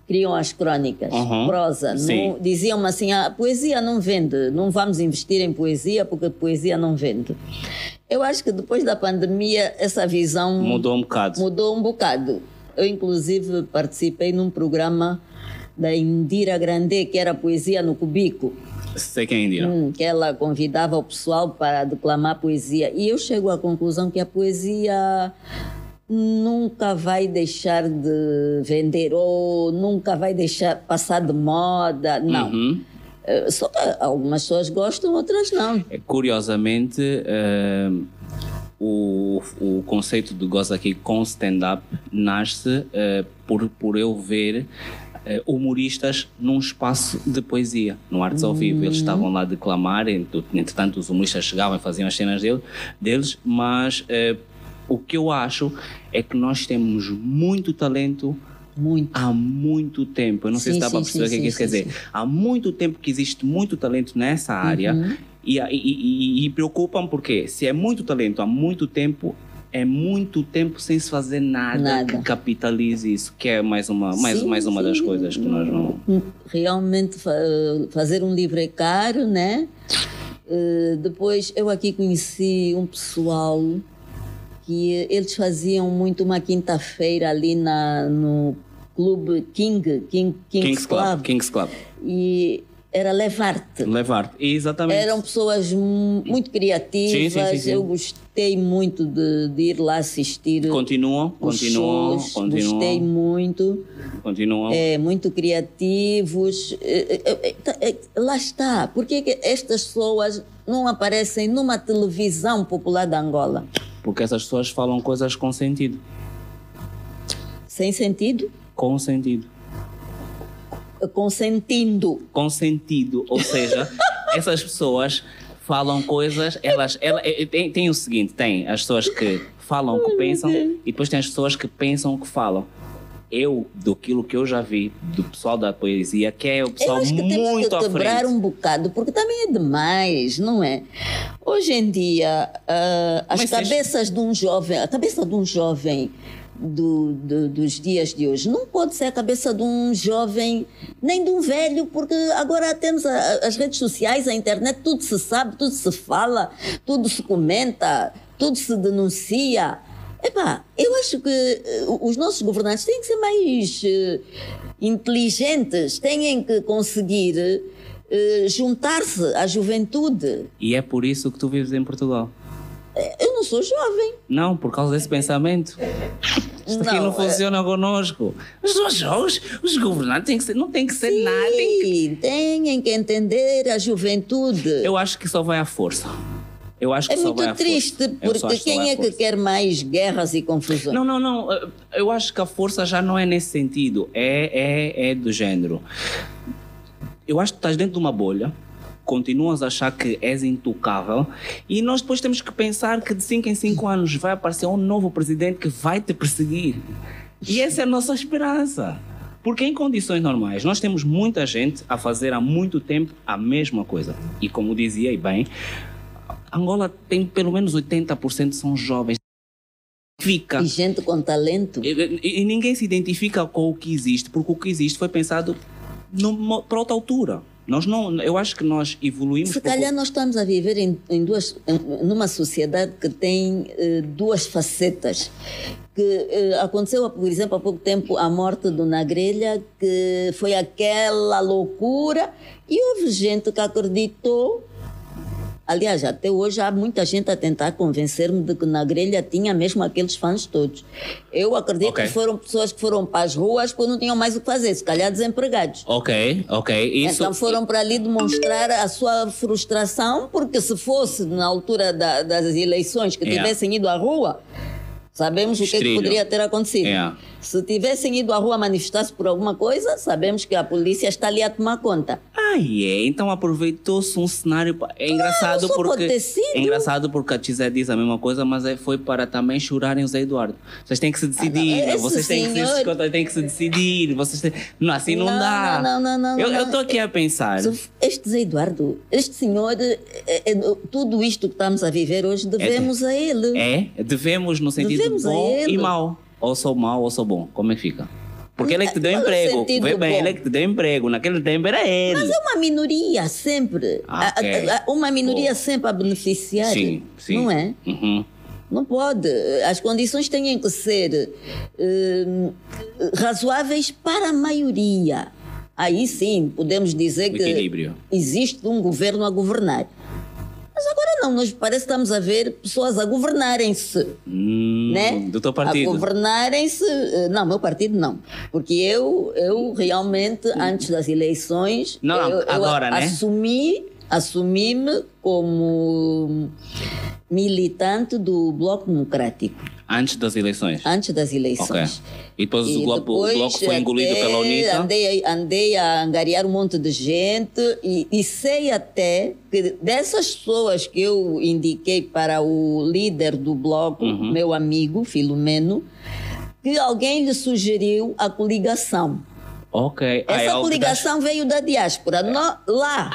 Criam as crônicas,
Uhum.
prosa. Diziam-me assim: a poesia não vende, não vamos investir em poesia porque poesia não vende. Eu acho que depois da pandemia essa visão
Mudou um bocado.
mudou um bocado. Eu, inclusive, participei num programa da Indira Grande, que era Poesia no Cubico,
Sei quem dirá.
hum, que ela convidava o pessoal para declamar poesia. E eu chego à conclusão que a poesia nunca vai deixar de vender ou nunca vai deixar passar de moda. Não.
Uhum.
Eh, Só que algumas pessoas gostam, outras não.
É, Curiosamente, eh, o, o conceito do Goza aqui com stand-up nasce eh, por, por eu ver humoristas num espaço de poesia, no Artes ao Vivo. Eles estavam lá a declamar, ent- entretanto os humoristas chegavam e faziam as cenas dele, deles, mas eh, o que eu acho é que nós temos muito talento
Muito.
há muito tempo. Eu não sei
Sim,
se dá para perceber o que é que isso
sim,
quer
sim,
dizer. Há muito tempo que existe muito talento nessa área
Uhum.
e, e, e, e preocupam porque se é muito talento há muito tempo, é muito tempo sem se fazer nada,
Nada.
que capitalize isso, que é mais uma, mais,
Sim,
mais uma das coisas que nós não.
realmente fa- fazer um livro é caro, né? Eh, depois eu aqui conheci um pessoal que eles faziam muito uma quinta-feira ali na, no clube King, King King's,
Kings Club.
Club,
Kings Club.
e era levar-te.
Levar. Exatamente.
Eram pessoas mu- muito criativas,
Sim, sim, sim,
eu gostei muito de, de ir lá assistir
Continuam, continuam,
shows,
continuam,
gostei muito.
continuam.
é, muito criativos. É, é, é, tá, lá está. Por que que estas pessoas não aparecem numa televisão popular da Angola?
Porque essas pessoas falam coisas com sentido.
Sem sentido?
Com sentido.
Consentindo.
com sentido, ou seja, essas pessoas falam coisas, elas, ela, eh, eh, tem, tem o seguinte, tem as pessoas que falam o que pensam e depois tem as pessoas que pensam o que falam. Eu, do aquilo que eu já vi do pessoal da poesia, que é o
Eu
pessoal
acho que temos que
à
quebrar
frente.
um bocado, porque também é demais, não é? Hoje em dia, ah, as
Mas
cabeças de um jovem, a cabeça de um jovem do, do- dos dias de hoje não pode ser a cabeça de um jovem nem de um velho, porque agora temos a- as redes sociais, a internet, tudo se sabe, tudo se fala, tudo se comenta, tudo se denuncia. Epá, eu acho que eh, os nossos governantes têm que ser mais eh, inteligentes, têm que conseguir eh, juntar-se à juventude.
E é por isso que tu vives em Portugal.
Eu não sou jovem.
Não, por causa desse pensamento. Isto aqui não,
Não, é-
funciona conosco. Os jovens, os governantes têm que ser, não tem que ser nada. tem que-
Sim, têm que entender a juventude.
Eu acho que só vai à força. Eu acho que
é
só vai à
muito triste,
força.
Porque quem é que
força.
quer mais guerras e confusões?
Não, não, não. Eu acho que a força já não é nesse sentido. É, é, é do género. Eu acho que estás dentro de uma bolha, continuas a achar que és intocável e nós depois temos que pensar que de 5 em 5 anos vai aparecer um novo presidente que vai te perseguir. E essa é a nossa esperança. Porque em condições normais, nós temos muita gente a fazer há muito tempo a mesma coisa. E como dizia e bem, Angola tem pelo menos 80% são jovens. Fica.
E gente com talento.
E, e- e ninguém se identifica com o que existe, porque o que existe foi pensado para outra altura. Nós não, eu acho que nós evoluímos.
Se
pouco-
calhar nós estamos a viver em, em duas, numa sociedade que tem eh, duas facetas, que eh, aconteceu, por exemplo, há pouco tempo a morte do Nagrelha, que foi aquela loucura, e houve gente que acreditou. Aliás, até hoje há muita gente a tentar convencer-me de que na grelha tinha mesmo aqueles fãs todos. Eu acredito
Ok.
que foram pessoas que foram para as ruas porque não tinham mais o que fazer, se calhar desempregados.
Ok, ok. Isso,
Então foram para ali demonstrar a sua frustração, porque se fosse na altura da- das eleições que
Yeah.
tivessem ido à rua, sabemos o que, é que
Estrilho.
poderia ter acontecido.
Yeah.
Se tivessem ido à rua manifestar-se por alguma coisa, sabemos que a polícia está ali a tomar conta.
Ah, é. Então aproveitou-se um cenário. É engraçado porque. É engraçado porque a Tizé diz a mesma coisa, mas é- foi para também chorarem o Zé Eduardo. Vocês têm que se decidir.
esse
vocês têm que, se,
senhor-
têm que se decidir. Vocês têm... Não, assim não,
Não,
dá.
não, não, não,
Eu estou aqui a pensar.
Este Zé Eduardo, este senhor, é- é- tudo isto que estamos a viver hoje, devemos a ele.
É, devemos no sentido
Devemos a
bom
ele.
e mau. Ou sou mau ou sou bom. Como é que fica? Porque ele é que te deu
Qual o
emprego. Vê bem,
bom?
ele é que te deu emprego. Naquele tempo era ele.
Mas é uma minoria sempre.
Ah,
A- a- a- uma minoria sempre a beneficiar.
Sim, sim.
Não é?
Uhum.
Não pode. As condições têm que ser hum, razoáveis para a maioria. Aí sim podemos dizer que
Equilíbrio.
existe um governo a governar. Mas agora não, nós parece que estamos a ver pessoas a governarem-se.
Hum,
né?
Do teu
A
partido.
governarem-se. eh, Não, meu partido não. Porque eu, eu realmente, antes das eleições,
Não, não,
eu, eu
agora,
a-
né?
assumi, assumi-me como militante do Bloco Democrático,
Antes das eleições.
antes das eleições.
E depois o,
E
bloco, o
depois
bloco foi engolido
até
pela UNITA.
Andei, a- andei a angariar um monte de gente e, e sei até que dessas pessoas que eu indiquei para o líder do bloco,
Uhum.
meu amigo Filomeno, que alguém lhe sugeriu a coligação.
Ok. Ah, é
Essa
que
coligação veio da diáspora. No- lá.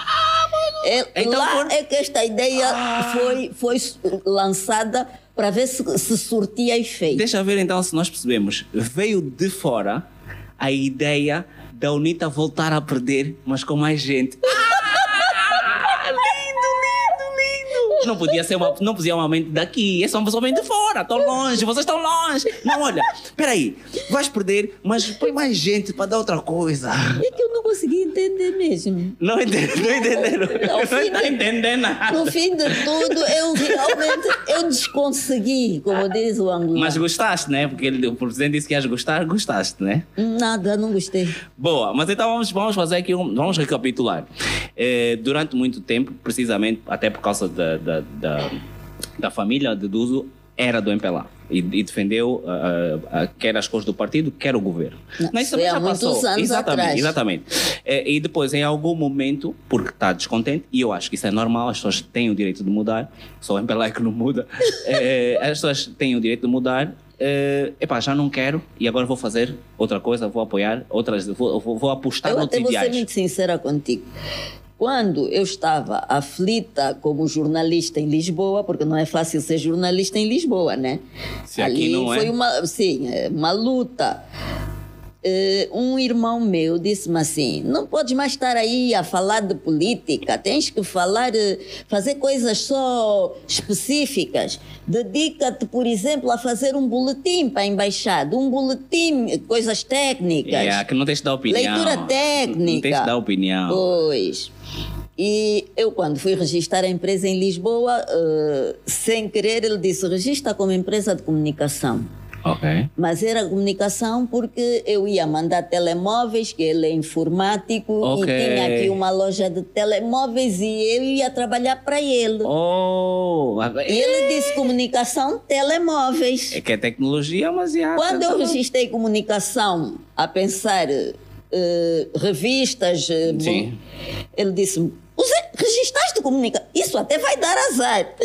É,
Então
lá
por- Ah.
é que esta ideia foi, foi lançada para ver se, se surtia efeito.
Deixa ver então se nós percebemos. Veio de fora a ideia da UNITA voltar a perder, mas com mais gente. Não podia ser uma, não podia uma mente daqui, é só uma mente de fora, estão longe, vocês estão longe. Não, olha, peraí, vais perder, mas põe mais gente para dar outra coisa.
É que eu não consegui entender mesmo.
Não entenderam, não entenderam. Não está
de-
entendendo nada.
No fim de tudo, eu realmente eu desconsegui, como diz o angolano.
Mas gostaste, né? Porque ele, o presidente disse que ias gostar, gostaste, né?
Nada, não gostei.
Boa, mas então vamos, vamos fazer aqui, um, vamos recapitular. Eh, durante muito tempo, precisamente até por causa da, da, da, da família de Duzo, era do MPLA e, e defendeu ah, ah, quer as cores do partido, quer o governo.
Não,
Mas
foi há muitos anos
exatamente,
atrás.
exatamente. Eh, e depois, em algum momento, porque está descontente, e eu acho que isso é normal, as pessoas têm o direito de mudar, só o MPLA é que não muda, Eh, as pessoas têm o direito de mudar, eh, epá, já não quero e agora vou fazer outra coisa, vou apoiar outras, vou, vou, vou apostar
Eu
noutros
até vou ser muito sincera contigo. Quando eu estava aflita como jornalista em Lisboa, porque não é fácil ser jornalista em Lisboa, né?
Se aqui
Ali
não é.
foi uma, sim, é uma luta. Eh, um irmão meu disse-me assim: não podes mais estar aí a falar de política, tens que falar, eh, fazer coisas só específicas. Dedica-te, por exemplo, a fazer um boletim para a embaixada, um boletim, coisas técnicas.
É, que não tens de dar opinião.
Leitura técnica.
Não tens de dar opinião.
Pois. E eu, quando fui registrar a empresa em Lisboa, eh, sem querer, ele disse: registra como empresa de comunicação.
Ok.
Mas era comunicação porque eu ia mandar telemóveis, que ele é informático,
Ok.
e tinha aqui uma loja de telemóveis e eu ia trabalhar para ele.
Oh,
E ele disse comunicação, telemóveis.
é que é tecnologia, mas já.
Quando eu registrei comunicação a pensar eh, revistas, eh,
Sim.
bom, ele disse-me: "Você registraste comunicação? Isso até vai dar azar.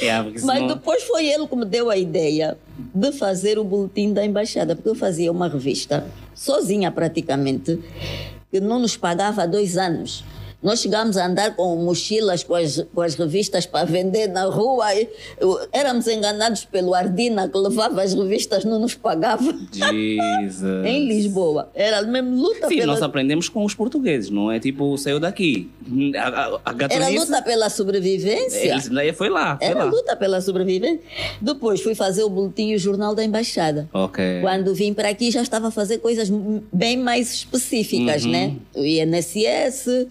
É,
Mas depois foi ele que me deu a ideia de fazer o boletim da embaixada, porque eu fazia uma revista sozinha praticamente, que não nos pagava há dois anos. Nós chegámos a andar com mochilas com as, com as revistas para vender na rua. E, eu- éramos enganados pelo Ardina, que levava as revistas, não nos pagava.
Jesus.
em Lisboa. Era mesmo luta
Sim,
pela...
nós aprendemos com os portugueses, não é tipo, saiu daqui. A, a, a
Era luta pela sobrevivência.
eles- daí foi lá, foi
Era
lá.
luta pela sobrevivência. Depois fui fazer o boletim e o jornal da embaixada.
Ok.
Quando vim para aqui já estava a fazer coisas bem mais específicas,
Uhum.
né? O INSS,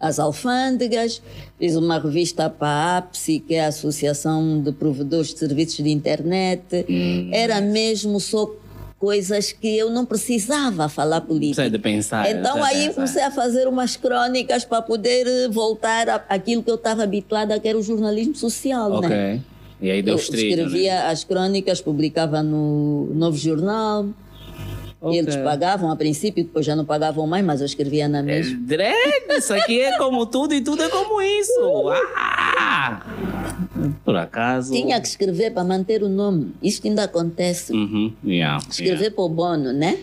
as alfândegas, fiz uma revista para a APSI, que é a Associação de Provedores de Serviços de Internet.
Hum.
Era mesmo só coisas que eu não precisava falar política.
Precisa de pensar.
Então aí
pensar.
comecei a fazer umas crônicas para poder eh, voltar àquilo que eu estava habituada, que era o jornalismo social,
Ok.
né?
E aí deu
Eu
estrilho,
escrevia
né?
as crônicas, publicava no Novo Jornal.
Ok.
Eles pagavam a princípio, depois já não pagavam mais, mas eu escrevia na mesma.
Dread, isso aqui é como tudo e tudo é como isso. Ah! Por acaso.
Tinha que escrever para manter o nome. Isto ainda acontece.
Uhum, yeah,
Escrever para o bono, né?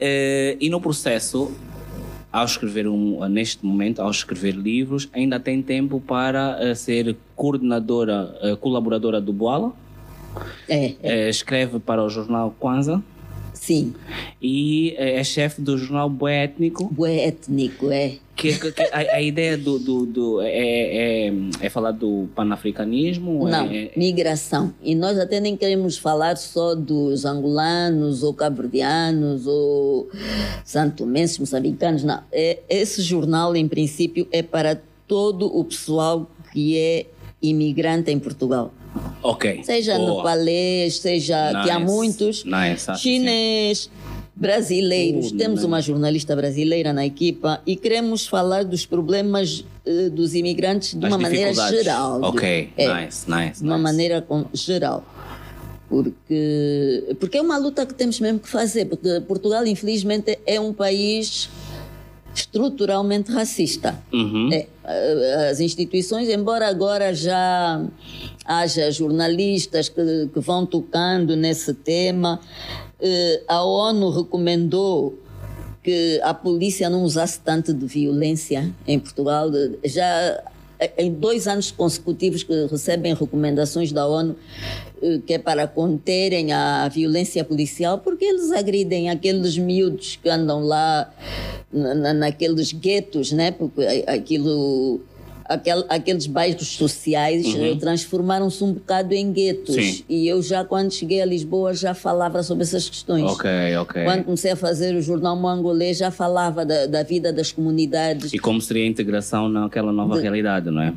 Eh, e no processo, ao escrever um, neste momento, ao escrever livros, ainda tem tempo para eh, ser coordenadora, eh, colaboradora do Boala,
É, é,
eh, escreve para o jornal Kwanza
sim.
e eh, é chefe do jornal Boé Étnico.
Bué étnico, é.
Que, que- a, a ideia do, do, do- é, é, é falar do panafricanismo?
Não,
É,
migração. E nós até nem queremos falar só dos angolanos ou cabo-verdianos ou santomenses, moçambicanos, não. É, esse jornal, em princípio, é para todo o pessoal que é imigrante em Portugal.
Ok.
Seja
Boa.
nepalês, seja que há
Nice,
muitos,
nice,
chinês, brasileiros.
Oh,
Temos
nice.
uma jornalista brasileira na equipa e queremos falar dos problemas eh, dos imigrantes de
As
uma maneira geral.
Ok,
É,
nice, nice.
de uma
nice.
maneira com- geral. Porque, porque é uma luta que temos mesmo que fazer, porque Portugal, infelizmente, é um país estruturalmente racista.
Uhum.
É, as instituições, embora agora já haja jornalistas que, que vão tocando nesse tema, eh, a ONU recomendou que a polícia não usasse tanto de violência em Portugal. Já eh, em dois anos consecutivos que recebem recomendações da ONU que é para conterem a violência policial, porque eles agridem aqueles miúdos que andam lá na, na- naqueles guetos, né? Porque aquilo aquel, aqueles bairros sociais eh, transformaram-se um bocado em guetos.
Sim.
E eu já, quando cheguei a Lisboa, já falava sobre essas questões.
Ok, ok.
Quando comecei a fazer o jornal Mangolês, já falava da, da vida das comunidades.
E como seria a integração naquela nova realidade, não é?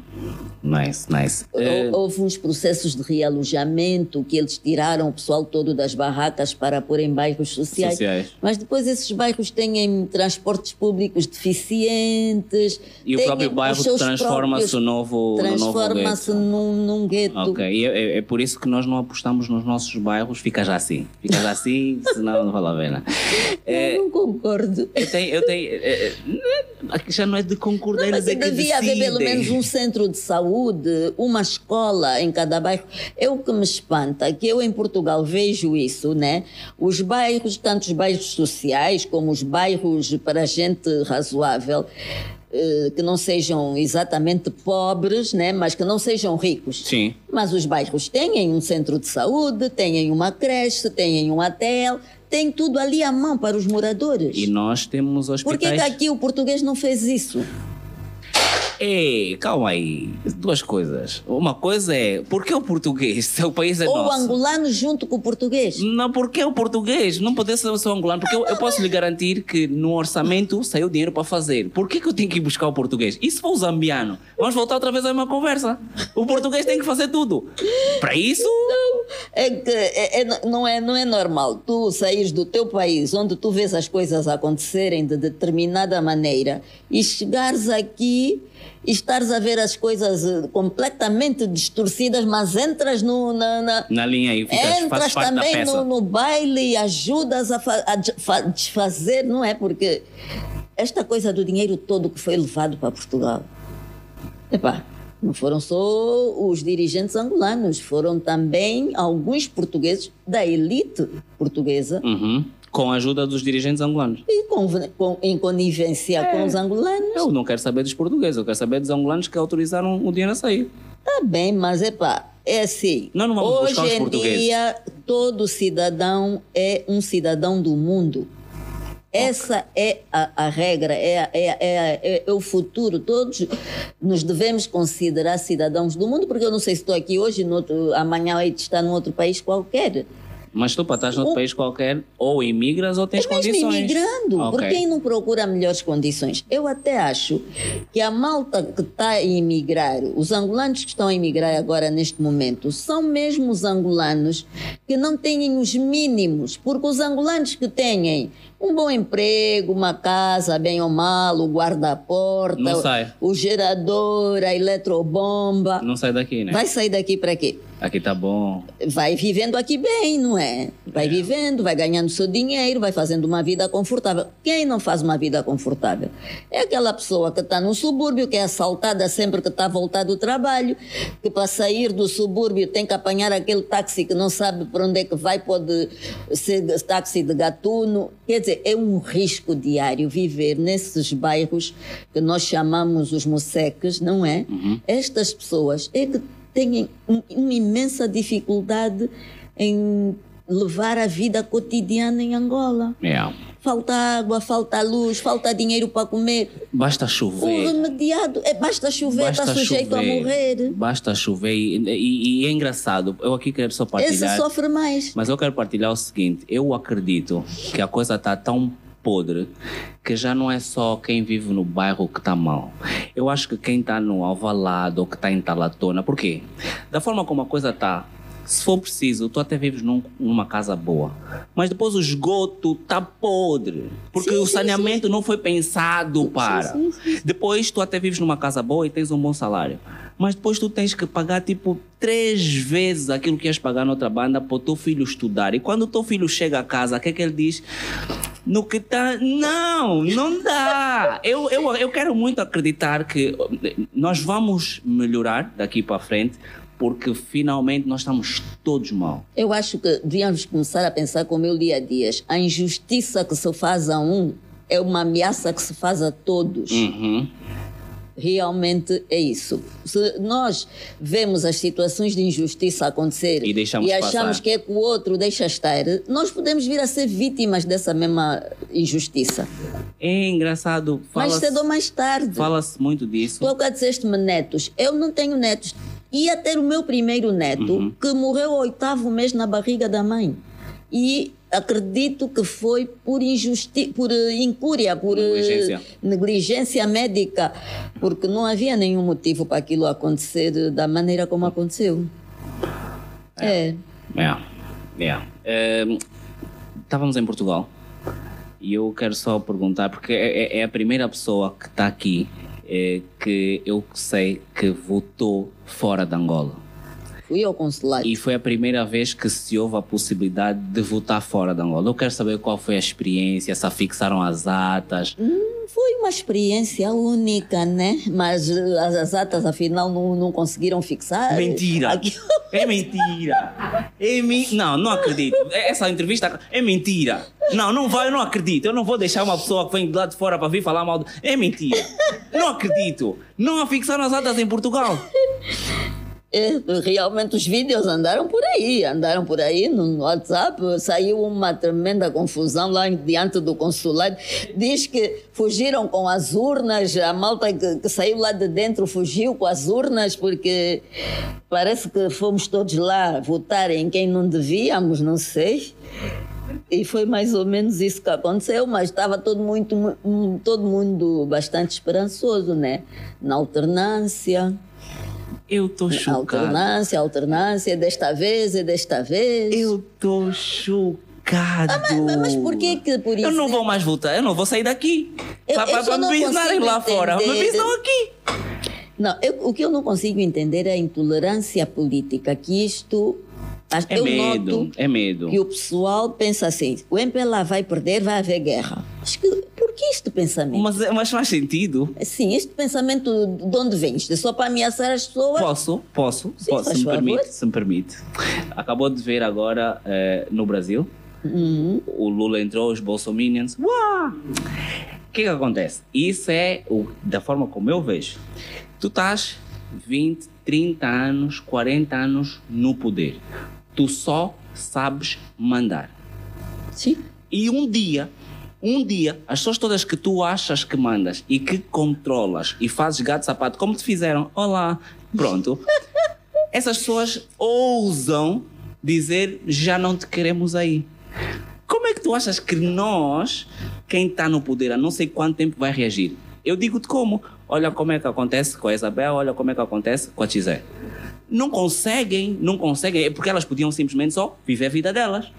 Nice, nice. Eh,
Hou- Houve uns processos de realojamento que eles tiraram o pessoal todo das barracas para pôr em bairros sociais.
Sociais.
Mas depois esses bairros têm transportes públicos deficientes.
e o próprio bairro
seus
transforma-se no novo, no novo
Transforma-se
gueto.
num, num gueto.
Ok, e é, é- é por isso que nós não apostamos nos nossos bairros, fica já assim. Fica já assim, senão não vale a pena. É,
Eu não concordo.
eu tenho, eu tenho. é, é, aqui já não é de concordar,
Não, mas
é que
devia haver pelo menos um centro de saúde, uma escola em cada bairro. É o que me espanta, que eu em Portugal vejo isso, né? Os bairros, tanto os bairros sociais como os bairros para gente razoável, que não sejam exatamente pobres, né? Mas que não sejam ricos.
Sim.
Mas os bairros têm um centro de saúde, têm uma creche, têm um hotel, tem tudo ali à mão para os moradores.
E nós temos
Por que,
hospitais.
que aqui o português não fez isso?
Ei, calma aí. Duas coisas. Uma coisa é, por que o português? Seu país é
Ou o
nosso.
angolano junto com o português.
Não, porque o português não pode ser só angolano, porque eu, eu posso lhe garantir que no orçamento saiu dinheiro para fazer. Por que, que eu tenho que ir buscar o português? E se for o zambiano? Vamos voltar outra vez à mesma conversa. O português tem que fazer tudo. Para isso,
É que é- é- não, é, não é normal tu saís do teu país, onde tu vês as coisas acontecerem de determinada maneira, e chegares aqui estares a ver as coisas eh, completamente distorcidas, mas entras no, na, na-
na linha aí, ficas,
Entras também no, no baile e ajudas a, fa- a de- fa- desfazer, não é? Porque esta coisa do dinheiro todo que foi levado para Portugal, epá, não foram só os dirigentes angolanos, foram também alguns portugueses da elite portuguesa
Uhum. Com a ajuda dos dirigentes angolanos.
E com, com, em conivência com os angolanos.
Eu não quero saber dos portugueses, eu quero saber dos angolanos que autorizaram o dinheiro a sair.
Tá bem, mas é pá, é assim.
Nós não vamos
Hoje
buscar os
em
portugueses.
dia, todo cidadão é um cidadão do mundo. Essa é a, a regra, é, é, é, é, é o futuro. Todos nos devemos considerar cidadãos do mundo, porque eu não sei se estou aqui hoje, no outro, amanhã estar num outro país qualquer.
Mas tu, para noutro
O-
país qualquer, ou imigras ou tens
É mesmo
condições.
imigrando,
Ok.
por quem não procura melhores condições? Eu até acho que a malta que está a imigrar, os angolanos que estão a imigrar agora neste momento, são mesmo os angolanos que não têm os mínimos, porque os angolanos que têm um bom emprego, uma casa, bem ou mal, o guarda-porta,
sai.
o gerador, a eletrobomba,
Não sai daqui, né?
vai sair daqui para quê?
Aqui tá bom.
vai vivendo aqui bem, não é? Vai vivendo, vai ganhando seu dinheiro, vai fazendo uma vida confortável. Quem não faz uma vida confortável? É aquela pessoa que está no subúrbio, que é assaltada sempre que está a voltar do trabalho, que para sair do subúrbio tem que apanhar aquele táxi que não sabe para onde é que vai, pode ser táxi de gatuno. Quer dizer, é um risco diário viver nesses bairros que nós chamamos os moceques, não é? Estas pessoas é que têm um- uma imensa dificuldade em levar a vida cotidiana em Angola.
Yeah.
Falta água, falta luz, falta dinheiro para comer.
Basta
O
chover.
remediado é basta chover, está sujeito a morrer.
Basta chover. E, e- e é engraçado. Eu aqui quero só
Esse
partilhar.
sofre mais.
Mas eu quero partilhar o seguinte: eu acredito que a coisa está tão podre que já não é só quem vive no bairro que está mal. Eu acho que quem está no Alvalado ou que está em Talatona, por quê? Da forma como a coisa está, se for preciso, tu até vives num- numa casa boa. Mas depois o esgoto está podre. Porque
Sim,
o
sim,
saneamento não foi pensado para.
sim,
Depois tu até vives numa casa boa e tens um bom salário. Mas depois tu tens que pagar tipo três vezes aquilo que ias pagar noutra banda para o teu filho estudar. E quando o teu filho chega a casa, o que é que ele diz? No que tá. Não, não dá. Eu, eu, eu quero muito acreditar que eh, nós vamos melhorar daqui para frente, porque finalmente nós estamos todos mal.
Eu acho que devíamos começar a pensar como eu li há dias. A injustiça que se faz a um é uma ameaça que se faz a todos.
Uhum.
Realmente é isso. Se nós vemos as situações de injustiça acontecer
E deixamos
achamos
passar.
que é que o outro deixa estar, nós podemos vir a ser vítimas dessa mesma injustiça.
É engraçado.
mais cedo ou mais tarde.
fala-se muito disso.
Tu agora disseste-me netos. Eu não tenho netos. Ia ter o meu primeiro neto,
Uhum.
que morreu ao oitavo mês na barriga da mãe. E acredito que foi por injustiça, por eh, incúria, por eh,
Negligência.
negligência médica, porque não havia nenhum motivo para aquilo acontecer da maneira como aconteceu. É.
É, é. Ehm, Estávamos em Portugal e eu quero só perguntar, porque é, é- é a primeira pessoa que está aqui eh, que eu sei que votou fora de Angola.
Fui ao consulado.
E foi a primeira vez que se houve a possibilidade de votar fora de Angola. Eu quero saber qual foi a experiência, se fixaram as atas.
Foi uma experiência única, né? Mas eh, as, as atas, afinal, não, não conseguiram fixar.
Mentira!
Aqui-
É mentira! É mi... Não, não acredito. Essa entrevista é mentira. Não, não vai, eu não acredito. Eu não vou deixar uma pessoa que vem de lá de fora para vir falar mal. Do... É mentira. Não acredito. Não afixaram as atas em Portugal.
Realmente os vídeos andaram por aí, andaram por aí no WhatsApp, saiu uma tremenda confusão lá diante do consulado. Diz que fugiram com as urnas, a malta que, que saiu lá de dentro fugiu com as urnas, porque parece que fomos todos lá votar em quem não devíamos, não sei. E foi mais ou menos isso que aconteceu, mas estava todo, muito, mu- todo mundo bastante esperançoso, né? Na alternância.
Eu estou chocado.
Alternância, alternância, desta vez e desta vez.
Eu estou chocado.
Mas, mas por que que por isso?
Eu não vou mais votar. Eu não vou sair daqui.
Eu-
Para
eu não
me pisarem lá fora. Me
entender.
pisam aqui.
Não, eu- o que eu não consigo entender é a intolerância política, que isto...
É
eu
medo.
noto
É medo.
que o pessoal pensa assim, o MPLA vai perder, vai haver guerra. Mas que, por que este pensamento?
Mas, mas faz sentido.
Sim, este pensamento de onde? Isto é só para ameaçar as pessoas?
Posso, posso,
Sim,
posso se me permite, se me permite. Acabou de ver agora eh, no Brasil
Uhum.
O Lula entrou, os bolsominions. Uau! O que que acontece? Isso é o, da forma como eu vejo. Tu estás 20, 30 anos, 40 anos no poder. Tu só sabes mandar.
Sim.
E um dia, um dia, as pessoas todas que tu achas que mandas e que controlas e fazes gato sapato, como te fizeram, olá, pronto. Essas pessoas ousam dizer já não te queremos aí. Como é que tu achas que nós, quem está no poder há não sei quanto tempo, vai reagir? Eu digo-te como. Olha como é que acontece com a Isabel, olha como é que acontece com a Tizé. Não conseguem, não conseguem, é porque elas podiam simplesmente só viver a vida delas.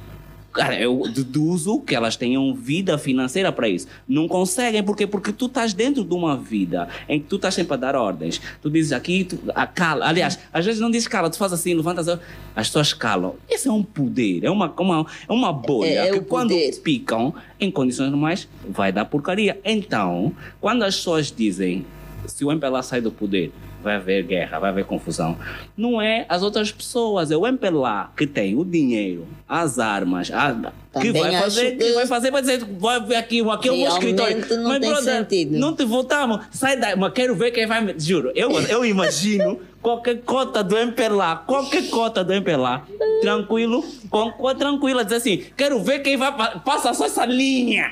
Cara, eu deduzo que elas tenham vida financeira para isso. Não conseguem, porque Porque tu estás dentro de uma vida em que tu estás sempre a dar ordens. Tu dizes aqui, tu, a cala. Aliás, às vezes não dizes cala, tu faz assim, levantas, as pessoas calam. Esse é um poder, é uma, uma, é uma bolha
É- é
que quando picam em condições normais vai dar porcaria. Então, quando as pessoas dizem se o MPLA sai do poder, vai haver guerra, vai haver confusão. Não é as outras pessoas, é o MPLA que tem o dinheiro, as armas, a, que vai fazer, que...
que
vai fazer, vai dizer, vai ver aqui, aqui é o meu escritório.
não
Mas,
tem
brother,
sentido.
não te votamos, sai daí, mas quero ver quem vai. Juro, eu, eu imagino qualquer cota do MPLA, qualquer cota do MPLA, tranquilo, com, com tranquila, dizer assim, quero ver quem vai pa- passa só essa linha.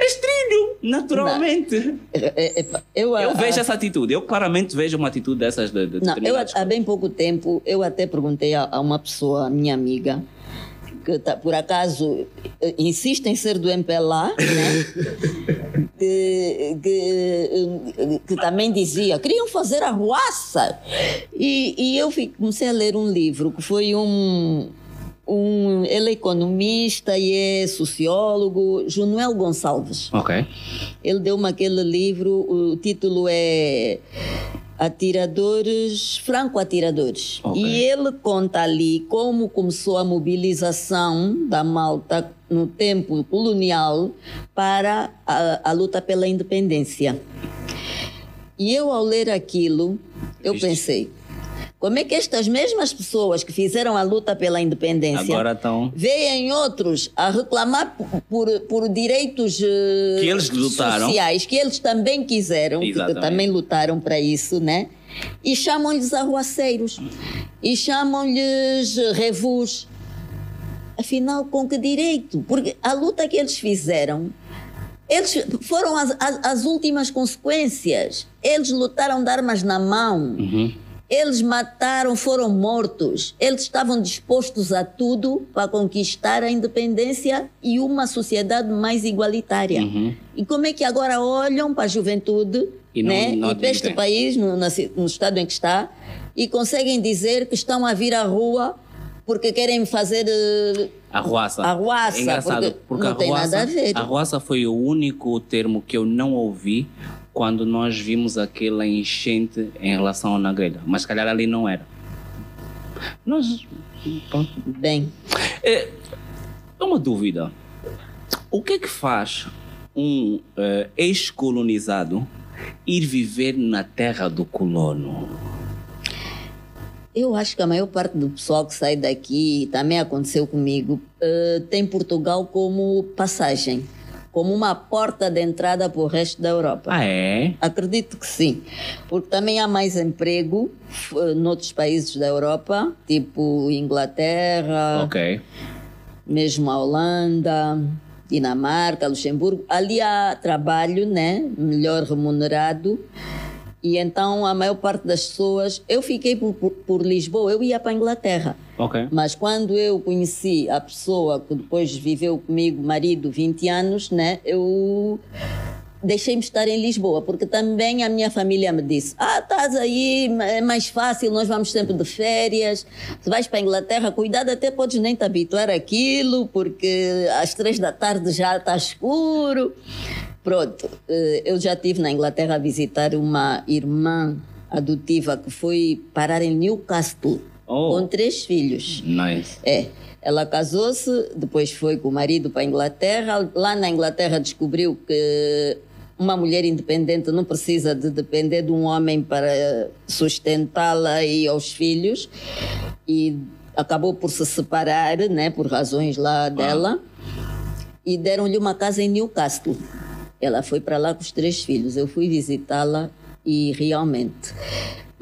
É estrilho, naturalmente.
É, é, eu,
Eu vejo
a-
essa atitude, eu claramente vejo uma atitude dessas de, de
Não, eu há bem pouco tempo, eu até perguntei a, a uma pessoa, minha amiga, que tá, por acaso eh, insiste em ser do MPLA, né? que, que, eh, que também dizia, queriam fazer arruaça. E, e eu comecei a ler um livro que foi um, um. Ele é economista e é sociólogo, Junuel Gonçalves.
Ok.
Ele deu-me aquele livro, o título é Atiradores, Franco-Atiradores.
Ok.
E ele conta ali como começou a mobilização da malta no tempo colonial para a, a luta pela independência. E eu, ao ler aquilo, eu
Viste?
pensei, como é que estas mesmas pessoas que fizeram a luta pela independência
Agora estão.
veem outros a reclamar por, por, direitos eh,
Que eles lutaram.
sociais que eles também quiseram, que
Exatamente.
também lutaram para isso, né? E chamam-lhes arruaceiros e chamam-lhes revus. Afinal, com que direito? Porque a luta que eles fizeram, eles foram as, as, as últimas consequências. Eles lutaram de armas na mão.
Uhum.
Eles mataram, foram mortos. Eles estavam dispostos a tudo para conquistar a independência e uma sociedade mais igualitária.
Uhum.
E como é que agora olham para a juventude
E não-
né?
não
e para este país, no, no estado em que está, e conseguem dizer que estão a vir à rua porque querem fazer. eh,
Arruaça.
Arruaça,
É engraçado,
porque
porque,
não
a
tem
arruaça,
nada a ver.
Arruaça foi o único termo que eu não ouvi quando nós vimos aquela enchente em relação ao na grelha. Mas se calhar ali não era. Nós. pronto.
Bem,
É uma dúvida. O que é que faz um eh, ex-colonizado ir viver na terra do colono?
eu acho que a maior parte do pessoal que sai daqui, também aconteceu comigo, eh, tem Portugal como passagem, como uma porta de entrada para o resto da Europa.
Ah, é?
Acredito que sim, porque também há mais emprego f- noutros países da Europa, tipo Inglaterra,
Ok.
mesmo a Holanda, Dinamarca, Luxemburgo. Ali há trabalho, né, melhor remunerado. E então a maior parte das pessoas, eu fiquei por, por, por Lisboa, eu ia para a Inglaterra.
Ok.
Mas quando eu conheci a pessoa que depois viveu comigo, marido, 20 anos, né, eu deixei-me estar em Lisboa, porque também a minha família me disse: Ah, estás aí, é mais fácil, nós vamos sempre de férias. Se vais para a Inglaterra, cuidado, até podes nem te habituar àquilo, porque às três da tarde já está escuro. Pronto, eh, eu já estive na Inglaterra a visitar uma irmã adotiva que foi parar em Newcastle
Oh.
com três filhos.
Nice.
É. Ela casou-se, depois foi com o marido para a Inglaterra. Lá na Inglaterra descobriu que uma mulher independente não precisa de depender de um homem para sustentá-la e aos filhos. E acabou por se separar, né, por razões lá dela. e deram-lhe uma casa em Newcastle. Ela foi para lá com os três filhos. Eu fui visitá-la e realmente.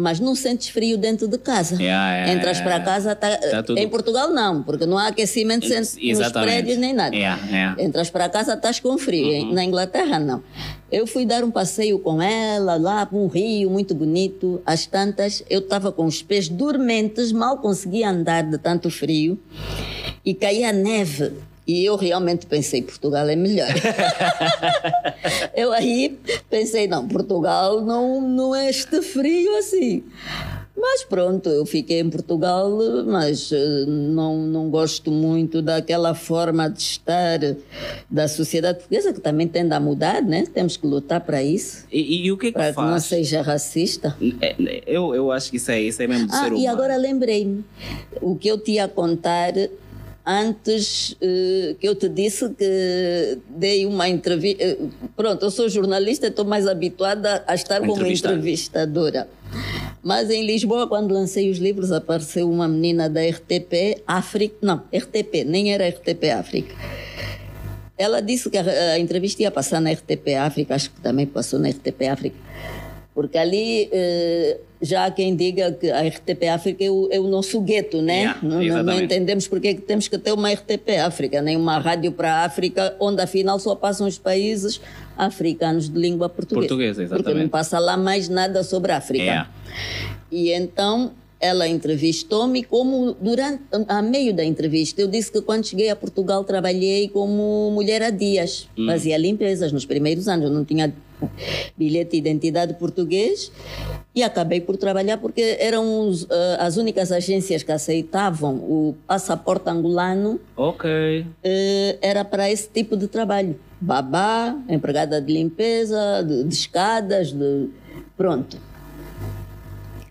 Mas não sentes frio dentro de casa.
Yeah, yeah,
Entras para casa, tá,
Tá tudo-
em Portugal não, porque não há aquecimento
Ex-
sem- nos
exatamente.
prédios nem nada.
Yeah, yeah.
Entras para casa, estás com frio. Em- Na Inglaterra, não. Eu fui dar um passeio com ela lá para um rio muito bonito. Às tantas, eu estava com os pés dormentes, mal conseguia andar de tanto frio. E caía neve. E eu realmente pensei, Portugal é melhor. eu aí pensei, não, Portugal não, não é este frio assim. Mas pronto, eu fiquei em Portugal, mas eh, não, não gosto muito daquela forma de estar da sociedade portuguesa, que também tende a mudar, né? Temos que lutar para isso,
E, e o que é que
para que não seja racista.
É, Eu, eu acho que isso é, isso é mesmo do
Ah,
ser humano.
e agora lembrei-me o que eu te ia contar antes eh, que eu te disse que dei uma entrevista. eh, pronto, eu sou jornalista, estou mais habituada a estar como entrevistadora. Mas em Lisboa, quando lancei os livros, apareceu uma menina da RTP África. Não, RTP, nem era RTP África. Ela disse que a, a entrevista ia passar na RTP África, acho que também passou na RTP África. Porque ali eh, já há quem diga que a RTP África é o, é o nosso gueto, né?
Yeah,
não, não- não
exatamente.
entendemos porque é que temos que ter uma RTP África, nem uma rádio para a África, onde afinal só passam os países africanos de língua portuguesa.
Portuguesa,
Porque não
exatamente.
passa lá mais nada sobre a África.
Yeah.
E então ela entrevistou-me como durante a meio da entrevista eu disse que quando cheguei a Portugal trabalhei como mulher a dias,
Hum.
fazia limpezas nos primeiros anos, eu não tinha bilhete de identidade português e acabei por trabalhar porque eram os, eh, as únicas agências que aceitavam o passaporte angolano
Ok.
eh, era para esse tipo de trabalho. Babá, empregada de limpeza, de, de escadas, de... pronto.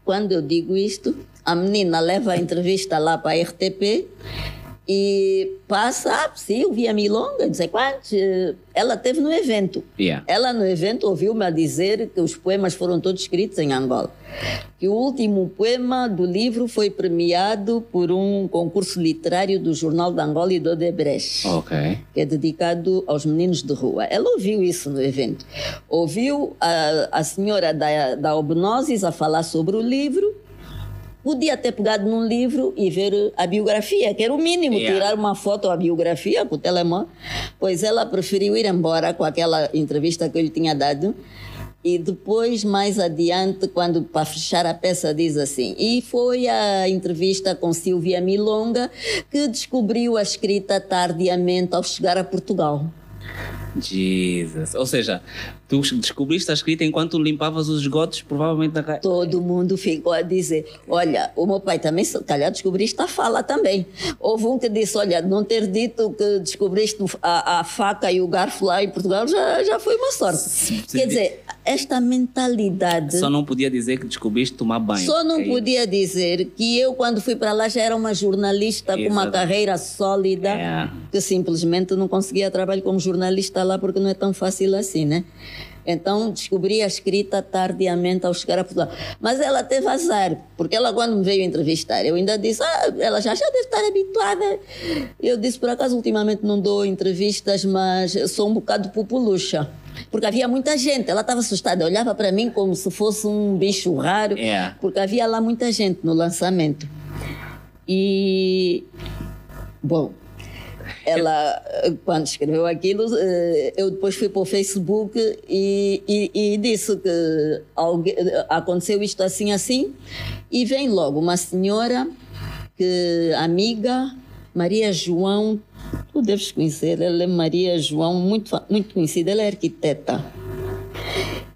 Quando eu digo isto, a menina leva a entrevista lá para a RTP e passa, ah, Silvia Milonga, não sei quantos. eh, Ela teve no evento.
Yeah.
Ela no evento ouviu-me a dizer que os poemas foram todos escritos em Angola. Que o último poema do livro foi premiado por um concurso literário do Jornal de Angola e do Odebrecht que é dedicado aos meninos de rua. Ela ouviu isso no evento. Ouviu a, a senhora da, da Obnosis a falar sobre o livro. Podia ter pegado num livro e ver a biografia, que era o mínimo,
Yeah.
tirar uma foto, a biografia com o telemóvel. Pois ela preferiu ir embora com aquela entrevista que eu lhe tinha dado. E depois, mais adiante, quando para fechar a peça, diz assim: E foi a entrevista com Silvia Milonga que descobriu a escrita tardiamente ao chegar a Portugal.
Jesus. Ou seja, tu descobriste a escrita enquanto limpavas os esgotos, provavelmente na casa.
Todo mundo ficou a dizer: Olha, o meu pai também, se calhar, descobriste a fala também. Houve um que disse: Olha, não ter dito que descobriste a, a faca e o garfo lá em Portugal já, já foi uma sorte.
se-
Quer dizer, esta mentalidade.
Só não podia dizer que descobriste tomar banho.
Só não
aí-
podia dizer que eu, quando fui para lá, já era uma jornalista com uma carreira sólida,
É.
que simplesmente não conseguia trabalho como jornalista lá porque não é tão fácil assim, né? Então descobri a escrita tardiamente ao chegar a Portugal. Mas ela teve azar, porque ela, quando me veio entrevistar, eu ainda disse: ah, ela já, já deve estar habituada. Eu disse: por acaso, ultimamente não dou entrevistas, mas sou um bocado populucha. Porque havia muita gente, ela estava assustada, olhava para mim como se fosse um bicho raro,
É.
porque havia lá muita gente no lançamento. E. Bom, ela, quando escreveu aquilo, eh, eu depois fui para o Facebook e, e, e disse que alguém, aconteceu isto assim, assim, e vem logo uma senhora, que amiga, Maria João, tu deves conhecer, ela é Maria João, muito, muito conhecida, ela é arquiteta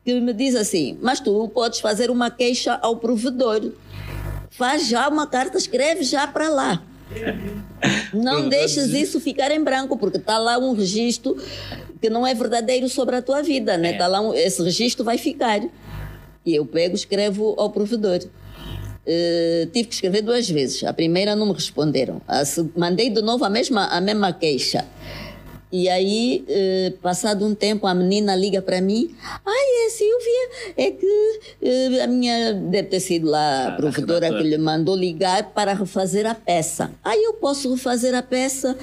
que me diz assim: Mas tu podes fazer uma queixa ao provedor. Faz já uma carta, escreve já para lá. Não deixes isso ficar em branco, porque está lá um registro que não é verdadeiro sobre a tua vida, né?
É.
Tá lá um, esse registro vai ficar. E eu pego, escrevo ao provedor. Eh, tive que escrever duas vezes. A primeira não me responderam. A mandei de novo a mesma, a mesma queixa. E aí, eh, passado um tempo, a menina liga para mim. Ai, é Silvia, é que eh, a minha, deve ter sido lá a
Ah,
provedora que lhe mandou ligar para refazer a peça. Aí eu posso refazer a peça.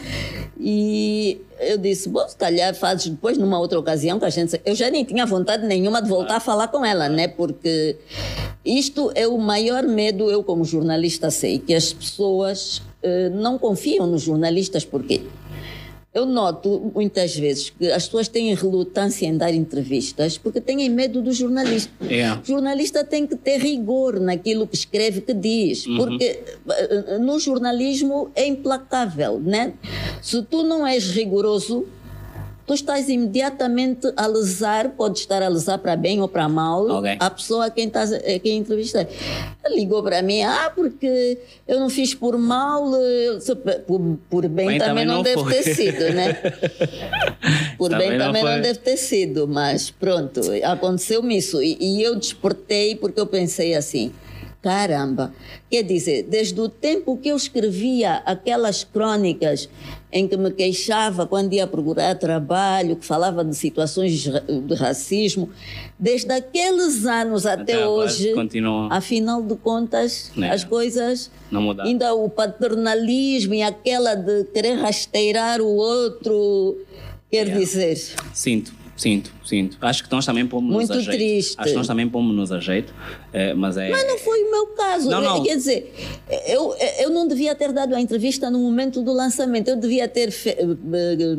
E eu disse, bom, se calhar fazes depois numa outra ocasião que a gente. Eu já nem tinha vontade nenhuma de voltar a falar com ela, né? Porque isto é o maior medo, eu como jornalista sei, que as pessoas eh, não confiam nos jornalistas, porque eu noto muitas vezes que as pessoas têm relutância em dar entrevistas porque têm medo do jornalista.
Yeah.
O jornalista tem que ter rigor naquilo que escreve, que diz, porque eh, no jornalismo é implacável, né? Se tu não és rigoroso, tu estás imediatamente a lesar, pode estar a lesar para bem ou para mal,
Ok.
a pessoa a quem estás a quem entrevistar. Ligou para mim, ah, porque eu não fiz por mal, eh, por, por bem,
Bem,
também,
também
não,
não
deve ter sido, né? Por
Também
bem
não
também não, deve ter sido, mas pronto, aconteceu-me isso. E, e eu despertei porque eu pensei assim: caramba, quer dizer, desde o tempo que eu escrevia aquelas crônicas em que me queixava quando ia procurar trabalho, que falava de situações de ra- de racismo, desde aqueles anos até,
Até
hoje,
continua.
afinal de contas,
Né.
as coisas
Não mudaram.
Ainda o paternalismo e aquela de querer rasteirar o outro, quer
Yeah.
dizer,
Sinto, sinto, sinto. Acho que nós também pomos-nos
Muito
a jeito.
triste.
Acho que nós também pomos-nos a jeito, eh, mas é...
mas não foi o meu caso.
Não, não.
Quer dizer, eu, eu não devia ter dado a entrevista no momento do lançamento, eu devia ter fe- eh,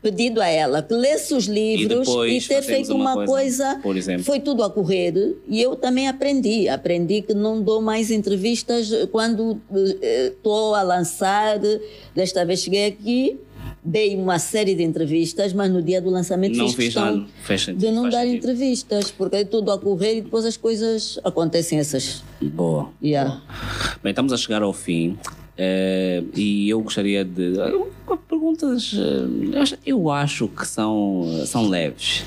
pedido a ela que lesse os livros
depois
e, ter feito
uma
uma,
coisa,
coisa.
por exemplo.
Foi tudo a correr e eu também aprendi. Aprendi que não dou mais entrevistas quando estou a lançar. Desta vez cheguei aqui. Dei uma série de entrevistas, mas no dia do lançamento
Não
fiz questão
nada. Fez sentido,
de não dar
sentido.
entrevistas, porque é tudo a correr e depois as coisas acontecem essas.
Boa.
Yeah.
Bem, estamos a chegar ao fim. eh, e eu gostaria de. eu- Perguntas. eh, eu acho- que são, são leves.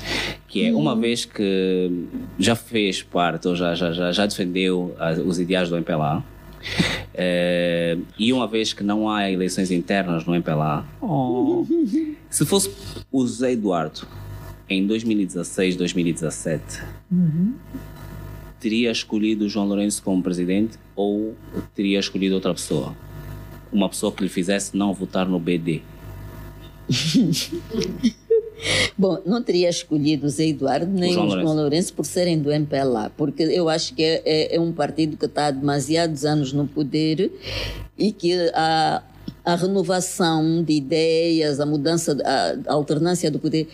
Que é, uma vez que já fez parte, ou já, já, já, já defendeu os ideais do MPLA, eh, e uma vez que não há eleições internas no MPLA, oh, se fosse o José Eduardo em 2016, 2017, teria escolhido João Lourenço como presidente ou teria escolhido outra pessoa? Uma pessoa que lhe fizesse não votar no BD.
Bom, não teria escolhido o Zé Eduardo nem
O João
João,
Lourenço.
Por serem do MPLA, porque eu acho que é, é- é um partido que está há demasiados anos no poder e que a, a renovação de ideias, a mudança, a, a alternância do poder.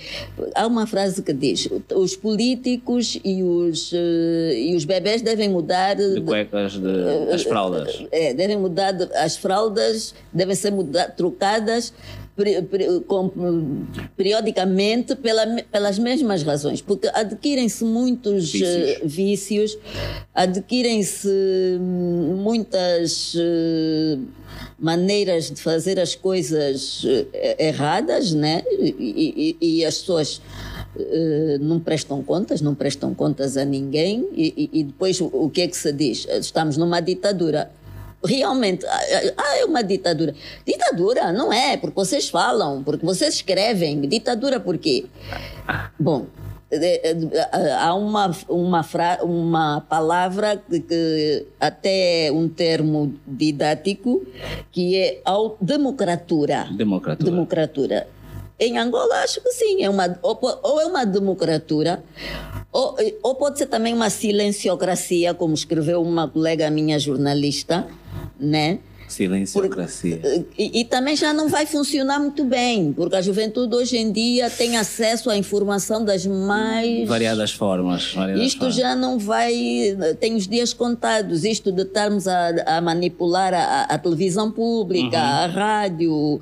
Há uma frase que diz: os políticos e os, eh, e os bebés devem mudar
De cuecas, de, das fraldas.
é, devem mudar, de- as fraldas devem ser muda- trocadas periodicamente pela, pelas mesmas razões, porque adquirem-se muitos
Vícios.
eh, vícios, adquirem-se hum, muitas eh, maneiras de fazer as coisas eh, erradas, né? E, e- e as pessoas não prestam contas, não prestam contas a ninguém, e, e- depois o que é que se diz? Estamos numa ditadura. Realmente, ah, ah, é uma ditadura. Ditadura não é, porque vocês falam, porque vocês escrevem. Ditadura por quê? Bom, eh, eh, há uma, uma, fra, uma palavra que, até um termo didático que é au- democratura.
Democratura.
Democratura. Em Angola, acho que sim. É uma, ou, ou é uma democratura, ou, ou pode ser também uma silenciocracia, como escreveu uma colega minha jornalista, né?
Silenciocracia.
E, e também já não vai funcionar muito bem, porque a juventude hoje em dia tem acesso à informação das mais
Variadas formas. Variadas
isto
formas.
já não vai, tem os dias contados, isto de estarmos a, a manipular a, a televisão pública,
Uhum.
a rádio,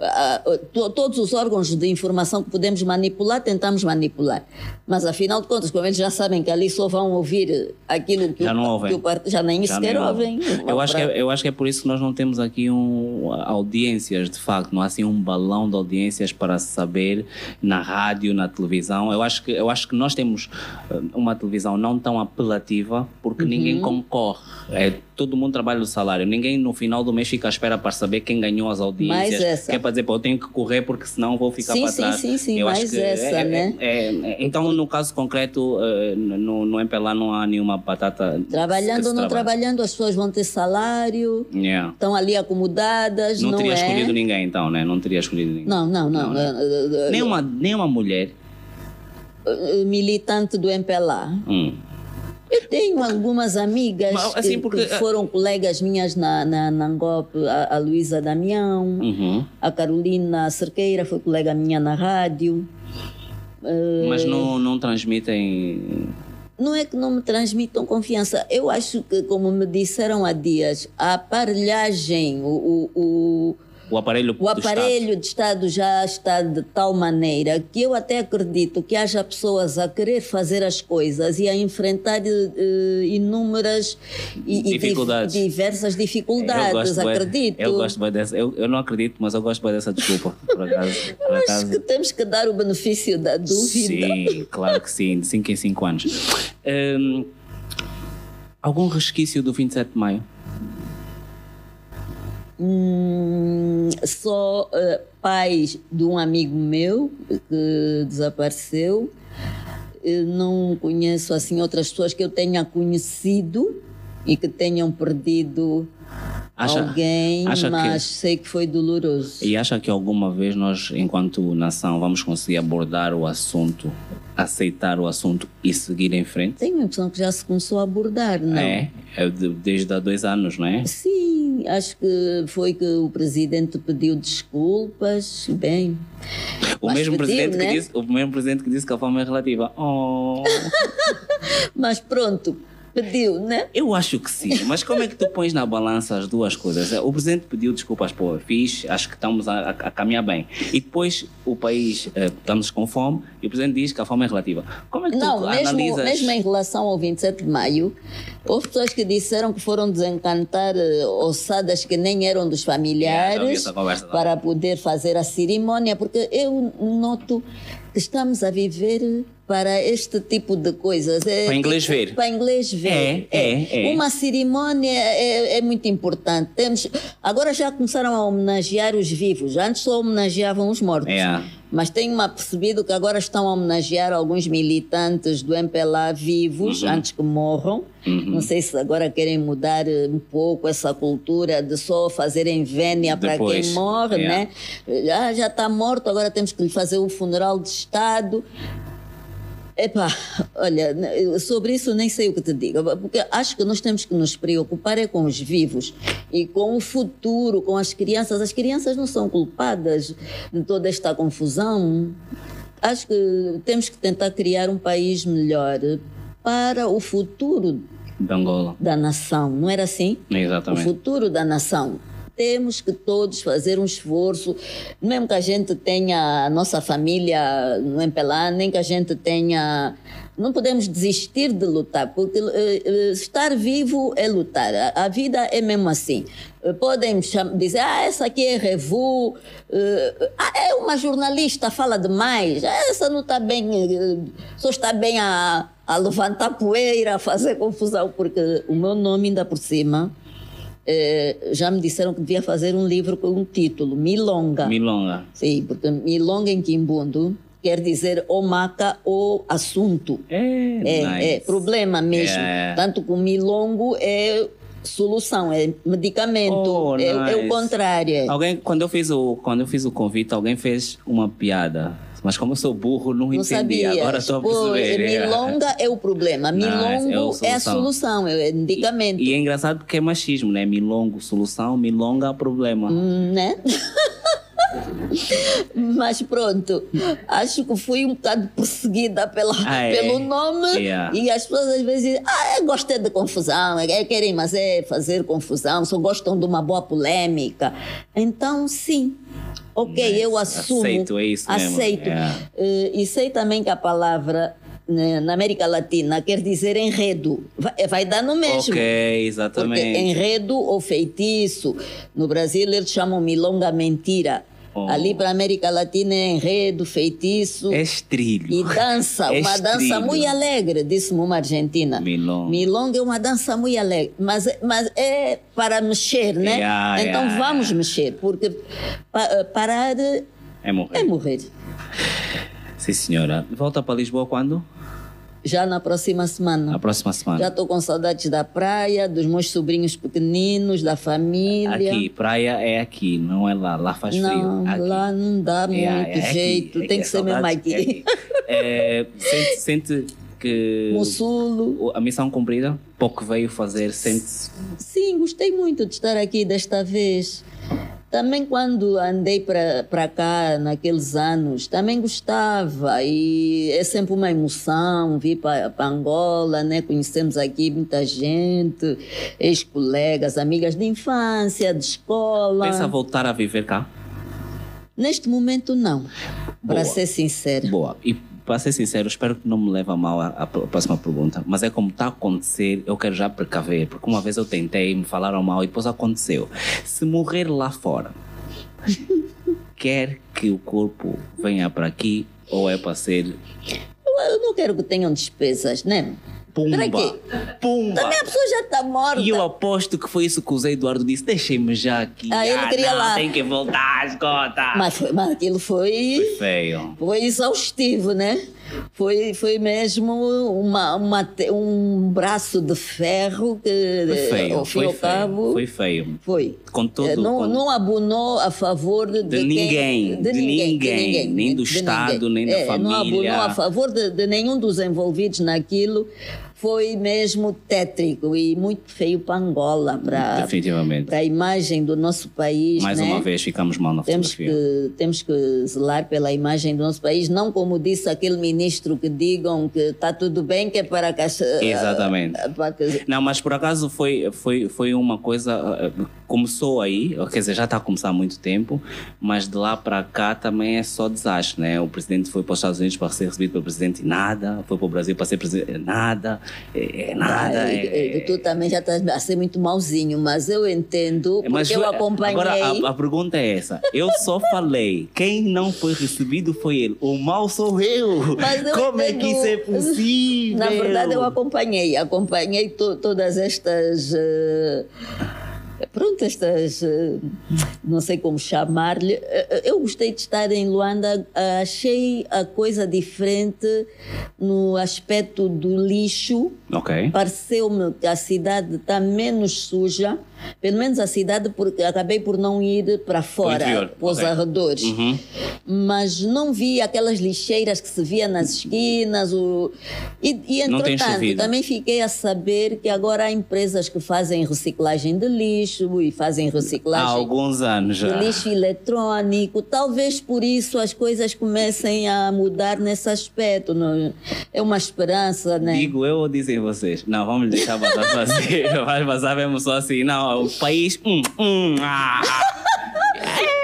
a- to- todos os órgãos de informação que podemos manipular, tentamos manipular. Mas afinal de contas, como eles já sabem que ali só vão ouvir aquilo que,
Já
o,
não ouvem.
que o part- já nem
Já
sequer
nem
ouvem.
Eu acho, que é, eu acho que é por isso que nós não temos aqui um, audiências, de facto, não há assim um balão de audiências para saber na rádio, na televisão. Eu acho que, eu acho que nós temos eh, uma televisão não tão apelativa porque ninguém concorre É, todo mundo trabalha no salário. Ninguém no final do mês fica à espera para saber quem ganhou as audiências.
Mais essa.
Que é para dizer, pô, eu tenho que correr porque senão vou ficar
Sim,
para
sim,
trás.
sim, sim,
eu
mais
que
essa,
é- é-
né?
é- é- então, no caso concreto, eh, no, no MPLA não há nenhuma batata.
Trabalhando ou não
trabalha.
trabalhando, as pessoas vão ter salário,
Yeah.
estão ali acomodadas,
Não,
não,
teria
é?
escolhido ninguém, então, né? Não teria escolhido ninguém.
Não, não, não.
né?
Eh, eh,
Nem, uma, nem uma mulher.
militante do MPLA.
Hum.
Eu tenho algumas amigas
Mas, assim,
que,
porque-
que foram colegas minhas na, na, na Angop, a, a Luísa Damião,
Uhum.
a Carolina Cerqueira foi colega minha na rádio. Eh,
Mas não, não transmitem.
Não é que não me transmitam confiança. Eu acho que, como me disseram há dias, a aparelhagem, o, o, o,
O aparelho
o aparelho de Estado já está de tal maneira que eu até acredito que haja pessoas a querer fazer as coisas e a enfrentar eh, inúmeras e, e dif-
Dificuldades.
diversas dificuldades,
bué-
acredito.
Eu gosto bué dessa. Eu, eu não acredito, mas eu gosto bem dessa desculpa. Por acaso. Por
Eu acho
acaso.
que temos que dar o benefício da dúvida.
Sim, claro que sim, de 5 em 5 anos. Hum, algum resquício do 27 de maio?
Hum, só eh, pais de um amigo meu que desapareceu. Eu não conheço assim outras pessoas que eu tenha conhecido e que tenham perdido
Acha-
alguém,
acha que-
mas sei que foi doloroso.
E acha que alguma vez nós, enquanto nação, vamos conseguir abordar o assunto, aceitar o assunto e seguir em frente?
Tenho a impressão que já se começou a abordar, não?
É, é de- desde há dois anos, não é?
Sim, acho que foi que o presidente pediu desculpas. Bem,
O mesmo,
pediu,
presidente
né?
que disse, o mesmo presidente que disse que a fama é relativa. Oh,
mas pronto, pediu, né?
eu acho que sim, mas como é que tu pões na balança as duas coisas? O presidente pediu desculpas, pô, fiz, acho que estamos a, a- a caminhar bem. E depois o país, eh, estamos com fome, e o presidente diz que a fome é relativa. Como é que
Não,
tu
mesmo,
analisas...
mesmo em relação ao 27 de maio, houve pessoas que disseram que foram desencantar eh, ossadas que nem eram dos
É,
familiares
conversa também.
para poder fazer a cerimônia, porque eu noto que estamos a viver para este tipo de coisas. É,
Para inglês ver.
Para inglês ver.
É, é, é.
Uma cerimônia é, é muito importante. Temos, agora já começaram a homenagear os vivos. Antes só homenageavam os mortos.
É.
Mas tenho-me apercebido que agora estão a homenagear alguns militantes do MPLA vivos,
Uhum.
antes que morram. Não sei se agora querem mudar eh, um pouco essa cultura de só fazerem vénia para quem morre,
yeah.
né? Ah, já está morto, agora temos que lhe fazer um funeral de Estado. Epá, olha, sobre isso nem sei o que te digo, porque acho que nós temos que nos preocupar é com os vivos e com o futuro, com as crianças. As crianças não são culpadas de toda esta confusão. Acho que temos que tentar criar um país melhor para o futuro
De Angola.
da nação, não era assim? o
Exatamente.
futuro da nação. Temos que todos fazer um esforço, mesmo que a gente tenha a nossa família no MPLA, nem que a gente tenha. Não podemos desistir de lutar, porque eh, eh, estar vivo é lutar. A, vida é mesmo assim. Eh, Podem dizer, ah, essa aqui é revu, ah, é uma jornalista, fala demais, ah, essa não está bem, só está bem a, a levantar poeira, a fazer confusão, porque o meu nome ainda por cima eh, já me disseram que devia fazer um livro com um título, Milonga.
Milonga.
Sim, porque Milonga em Quimbundo quer dizer ou maca ou assunto.
É,
É,
nice.
é problema mesmo.
É.
Tanto que o milongo é solução, é medicamento.
Oh,
é, é o contrário. é.
Alguém, quando eu fiz o, quando eu fiz o convite, alguém fez uma piada. Mas como eu sou burro, não,
Não
entendi.
sabia.
Agora estou a perceber. é.
milonga é o problema. Milongo
é
é,
a solução.
é medicamento.
E é engraçado porque é machismo, né? Milongo, solução, milonga, problema.
Hum, né? Mas pronto, acho que fui um bocado perseguida pela,
Ah, é?
pelo nome
Yeah.
e as pessoas às vezes dizem, ah, eu gostei de confusão, é, querem mas é fazer confusão, só gostam de uma boa polêmica. Então, sim, ok,
Nice.
eu assumo.
Aceito, é isso mesmo.
Aceito.
Yeah.
Eh, e sei também que a palavra né, na América Latina quer dizer enredo. Vai, vai dar no mesmo.
Ok,
Porque
exatamente.
enredo ou feitiço. No Brasil eles chamam milonga mentira.
Oh.
Ali para a América Latina é enredo, feitiço
É estrilho.
e dança.
É
uma dança muito alegre, disse-me uma argentina.
Milonga.
Milonga é uma dança muito alegre, mas, mas é para mexer, né?
Yeah,
então
yeah,
vamos mexer, porque pa- parar
É morrer.
é morrer.
Sim, senhora. Volta para Lisboa quando?
Já na próxima semana.
Na próxima semana.
Já estou com saudades da praia, dos meus sobrinhos pequeninos, da família.
Aqui, praia é aqui, não é lá. Lá faz
Não,
frio. Aqui.
lá não dá muito
É, é aqui,
jeito,
é
tem
aqui,
que ser mesmo aqui.
é. É, sente, sente que
Mussulo.
a missão cumprida, pouco veio fazer, sente
Sim, gostei muito de estar aqui desta vez. Também quando andei para cá naqueles anos, também gostava e é sempre uma emoção vir para Angola, né? Conhecemos aqui muita gente, ex-colegas, amigas de infância, de escola.
Pensa voltar a viver cá?
Neste momento não, para ser sincera.
Boa. E para ser sincero, espero que não me leve a mal a, a próxima pergunta. Mas é como está a acontecer, eu quero já precaver. Porque uma vez eu tentei, me falaram mal e depois aconteceu. Se morrer lá fora, quer que o corpo venha para aqui ou é para ser
Eu, eu não quero que tenham despesas, né?
Pumba? Pumba!
Também a pessoa já está morta.
E eu aposto que foi isso que o Zé Eduardo disse. Deixem-me já aqui.
Ah, ele queria
não,
lá.
Tem que voltar, esgota.
Mas, foi- mas aquilo foi,
Foi feio.
foi exaustivo, né? Foi, foi mesmo uma, uma, um braço de ferro que,
Foi feio.
ao fim
Foi
ao
feio.
cabo,
Foi feio.
foi.
Com todo-
Eh, não,
com-
não abonou a favor de,
De
quem-
ninguém, de ninguém, nem do
de
Estado,
ninguém.
nem da
Não
família.
abonou a favor de, de nenhum dos envolvidos naquilo. Foi mesmo tétrico e muito feio para Angola, para para a imagem do nosso país.
Mais
né?
uma vez ficamos mal na
Temos
fotografia.
que, temos que zelar pela imagem do nosso país, não como disse aquele ministro que digam que está tudo bem, que é para a caixa.
Exatamente.
para que-
Não, mas por acaso foi, foi, foi uma coisa. eh, Começou aí, quer dizer, já está a começar há muito tempo, mas de lá para cá também é só desastre, né? O presidente foi para os Estados Unidos para ser recebido pelo presidente e nada, foi para o Brasil para ser presidente nada, é, é nada.
Ai,
é-
eh, tu também já estás a ser muito mauzinho, mas eu entendo, porque
Mas
eu
foi-
acompanhei.
Agora, a, a pergunta é essa. Eu só falei. Quem não foi recebido foi ele. O mal sou eu.
Mas eu
Como é que isso é
entendo-
possível?
Na verdade, eu acompanhei, acompanhei to- todas estas. eh, Pronto, estas. eh, Não sei como chamar-lhe. Eh, Eu gostei de estar em Luanda, eh, achei a coisa diferente no aspecto do lixo.
Ok.
Pareceu-me que a cidade está menos suja, pelo menos a cidade, porque acabei por não ir para fora, para os
ok.
arredores.
Uhum.
Mas não vi aquelas lixeiras que se via nas esquinas. O... E, e entretanto, também fiquei a saber que agora há empresas que fazem reciclagem de lixo e fazem
Há
reciclagem
alguns anos
de
já.
lixo eletrônico. Talvez por isso as coisas comecem a mudar nesse aspecto. não- É uma esperança, né?
Digo eu ou dizem vocês? Não, vamos deixar passar fazer. Vai passar mesmo só assim. Não, o país. Hum, hum, ah,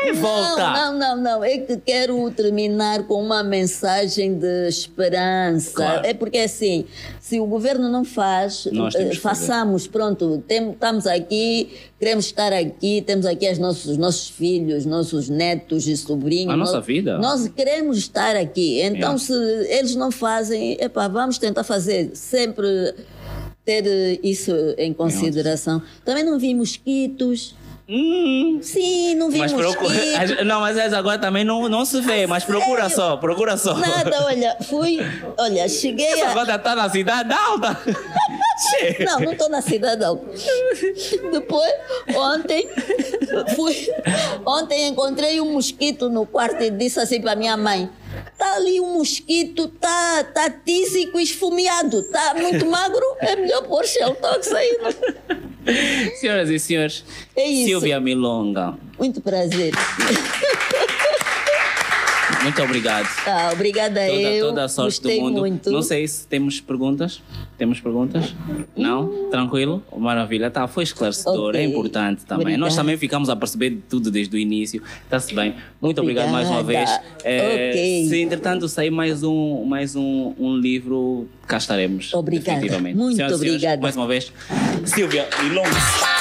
é, volta.
Não, não, não, não. É que quero terminar com uma mensagem de esperança.
Claro.
É porque assim, se o governo não faz, eh,
fazer.
façamos, pronto, tem- estamos aqui, queremos estar aqui, temos aqui as nossos, os nossos filhos, nossos netos e sobrinhos.
A nossa
Nós-
vida.
Nós queremos estar aqui. Então,
Yeah.
se eles não fazem, epá, vamos tentar fazer sempre ter eh, isso em consideração. Também não vi mosquitos.
Hum,
Sim, não vi
mas procura.
mosquitos.
Não, mas agora também não, não se vê, mas procura só, procura só.
Nada, olha, fui, olha, cheguei
Essa
a...
agora está na cidade alta.
Não, não estou na cidade não. Depois, ontem, fui, ontem encontrei um mosquito no quarto e disse assim para minha mãe, tá ali um mosquito, tá, tá tísico, esfomeado, tá muito magro, é melhor pôr Sheltox aí.
Senhoras e senhores,
É isso.
Silvia Milonga,
Muito prazer.
muito obrigado.
Ah, obrigada
Toda,
eu,
toda a sorte do mundo.
muito.
Não sei se temos perguntas. Temos perguntas? Não? Tranquilo? Maravilha. Tá, foi esclarecedor.
Ok.
É importante também.
Obrigada.
Nós também ficamos a perceber de tudo desde o início. Está-se bem. Muito obrigado mais uma vez.
Obrigada.
Eh,
Ok.
Se entretanto sair mais um, mais um, um livro, cá estaremos.
Obrigada. Muito
Senhoras senhores,
obrigada.
Mais uma vez, Silvia Milonga.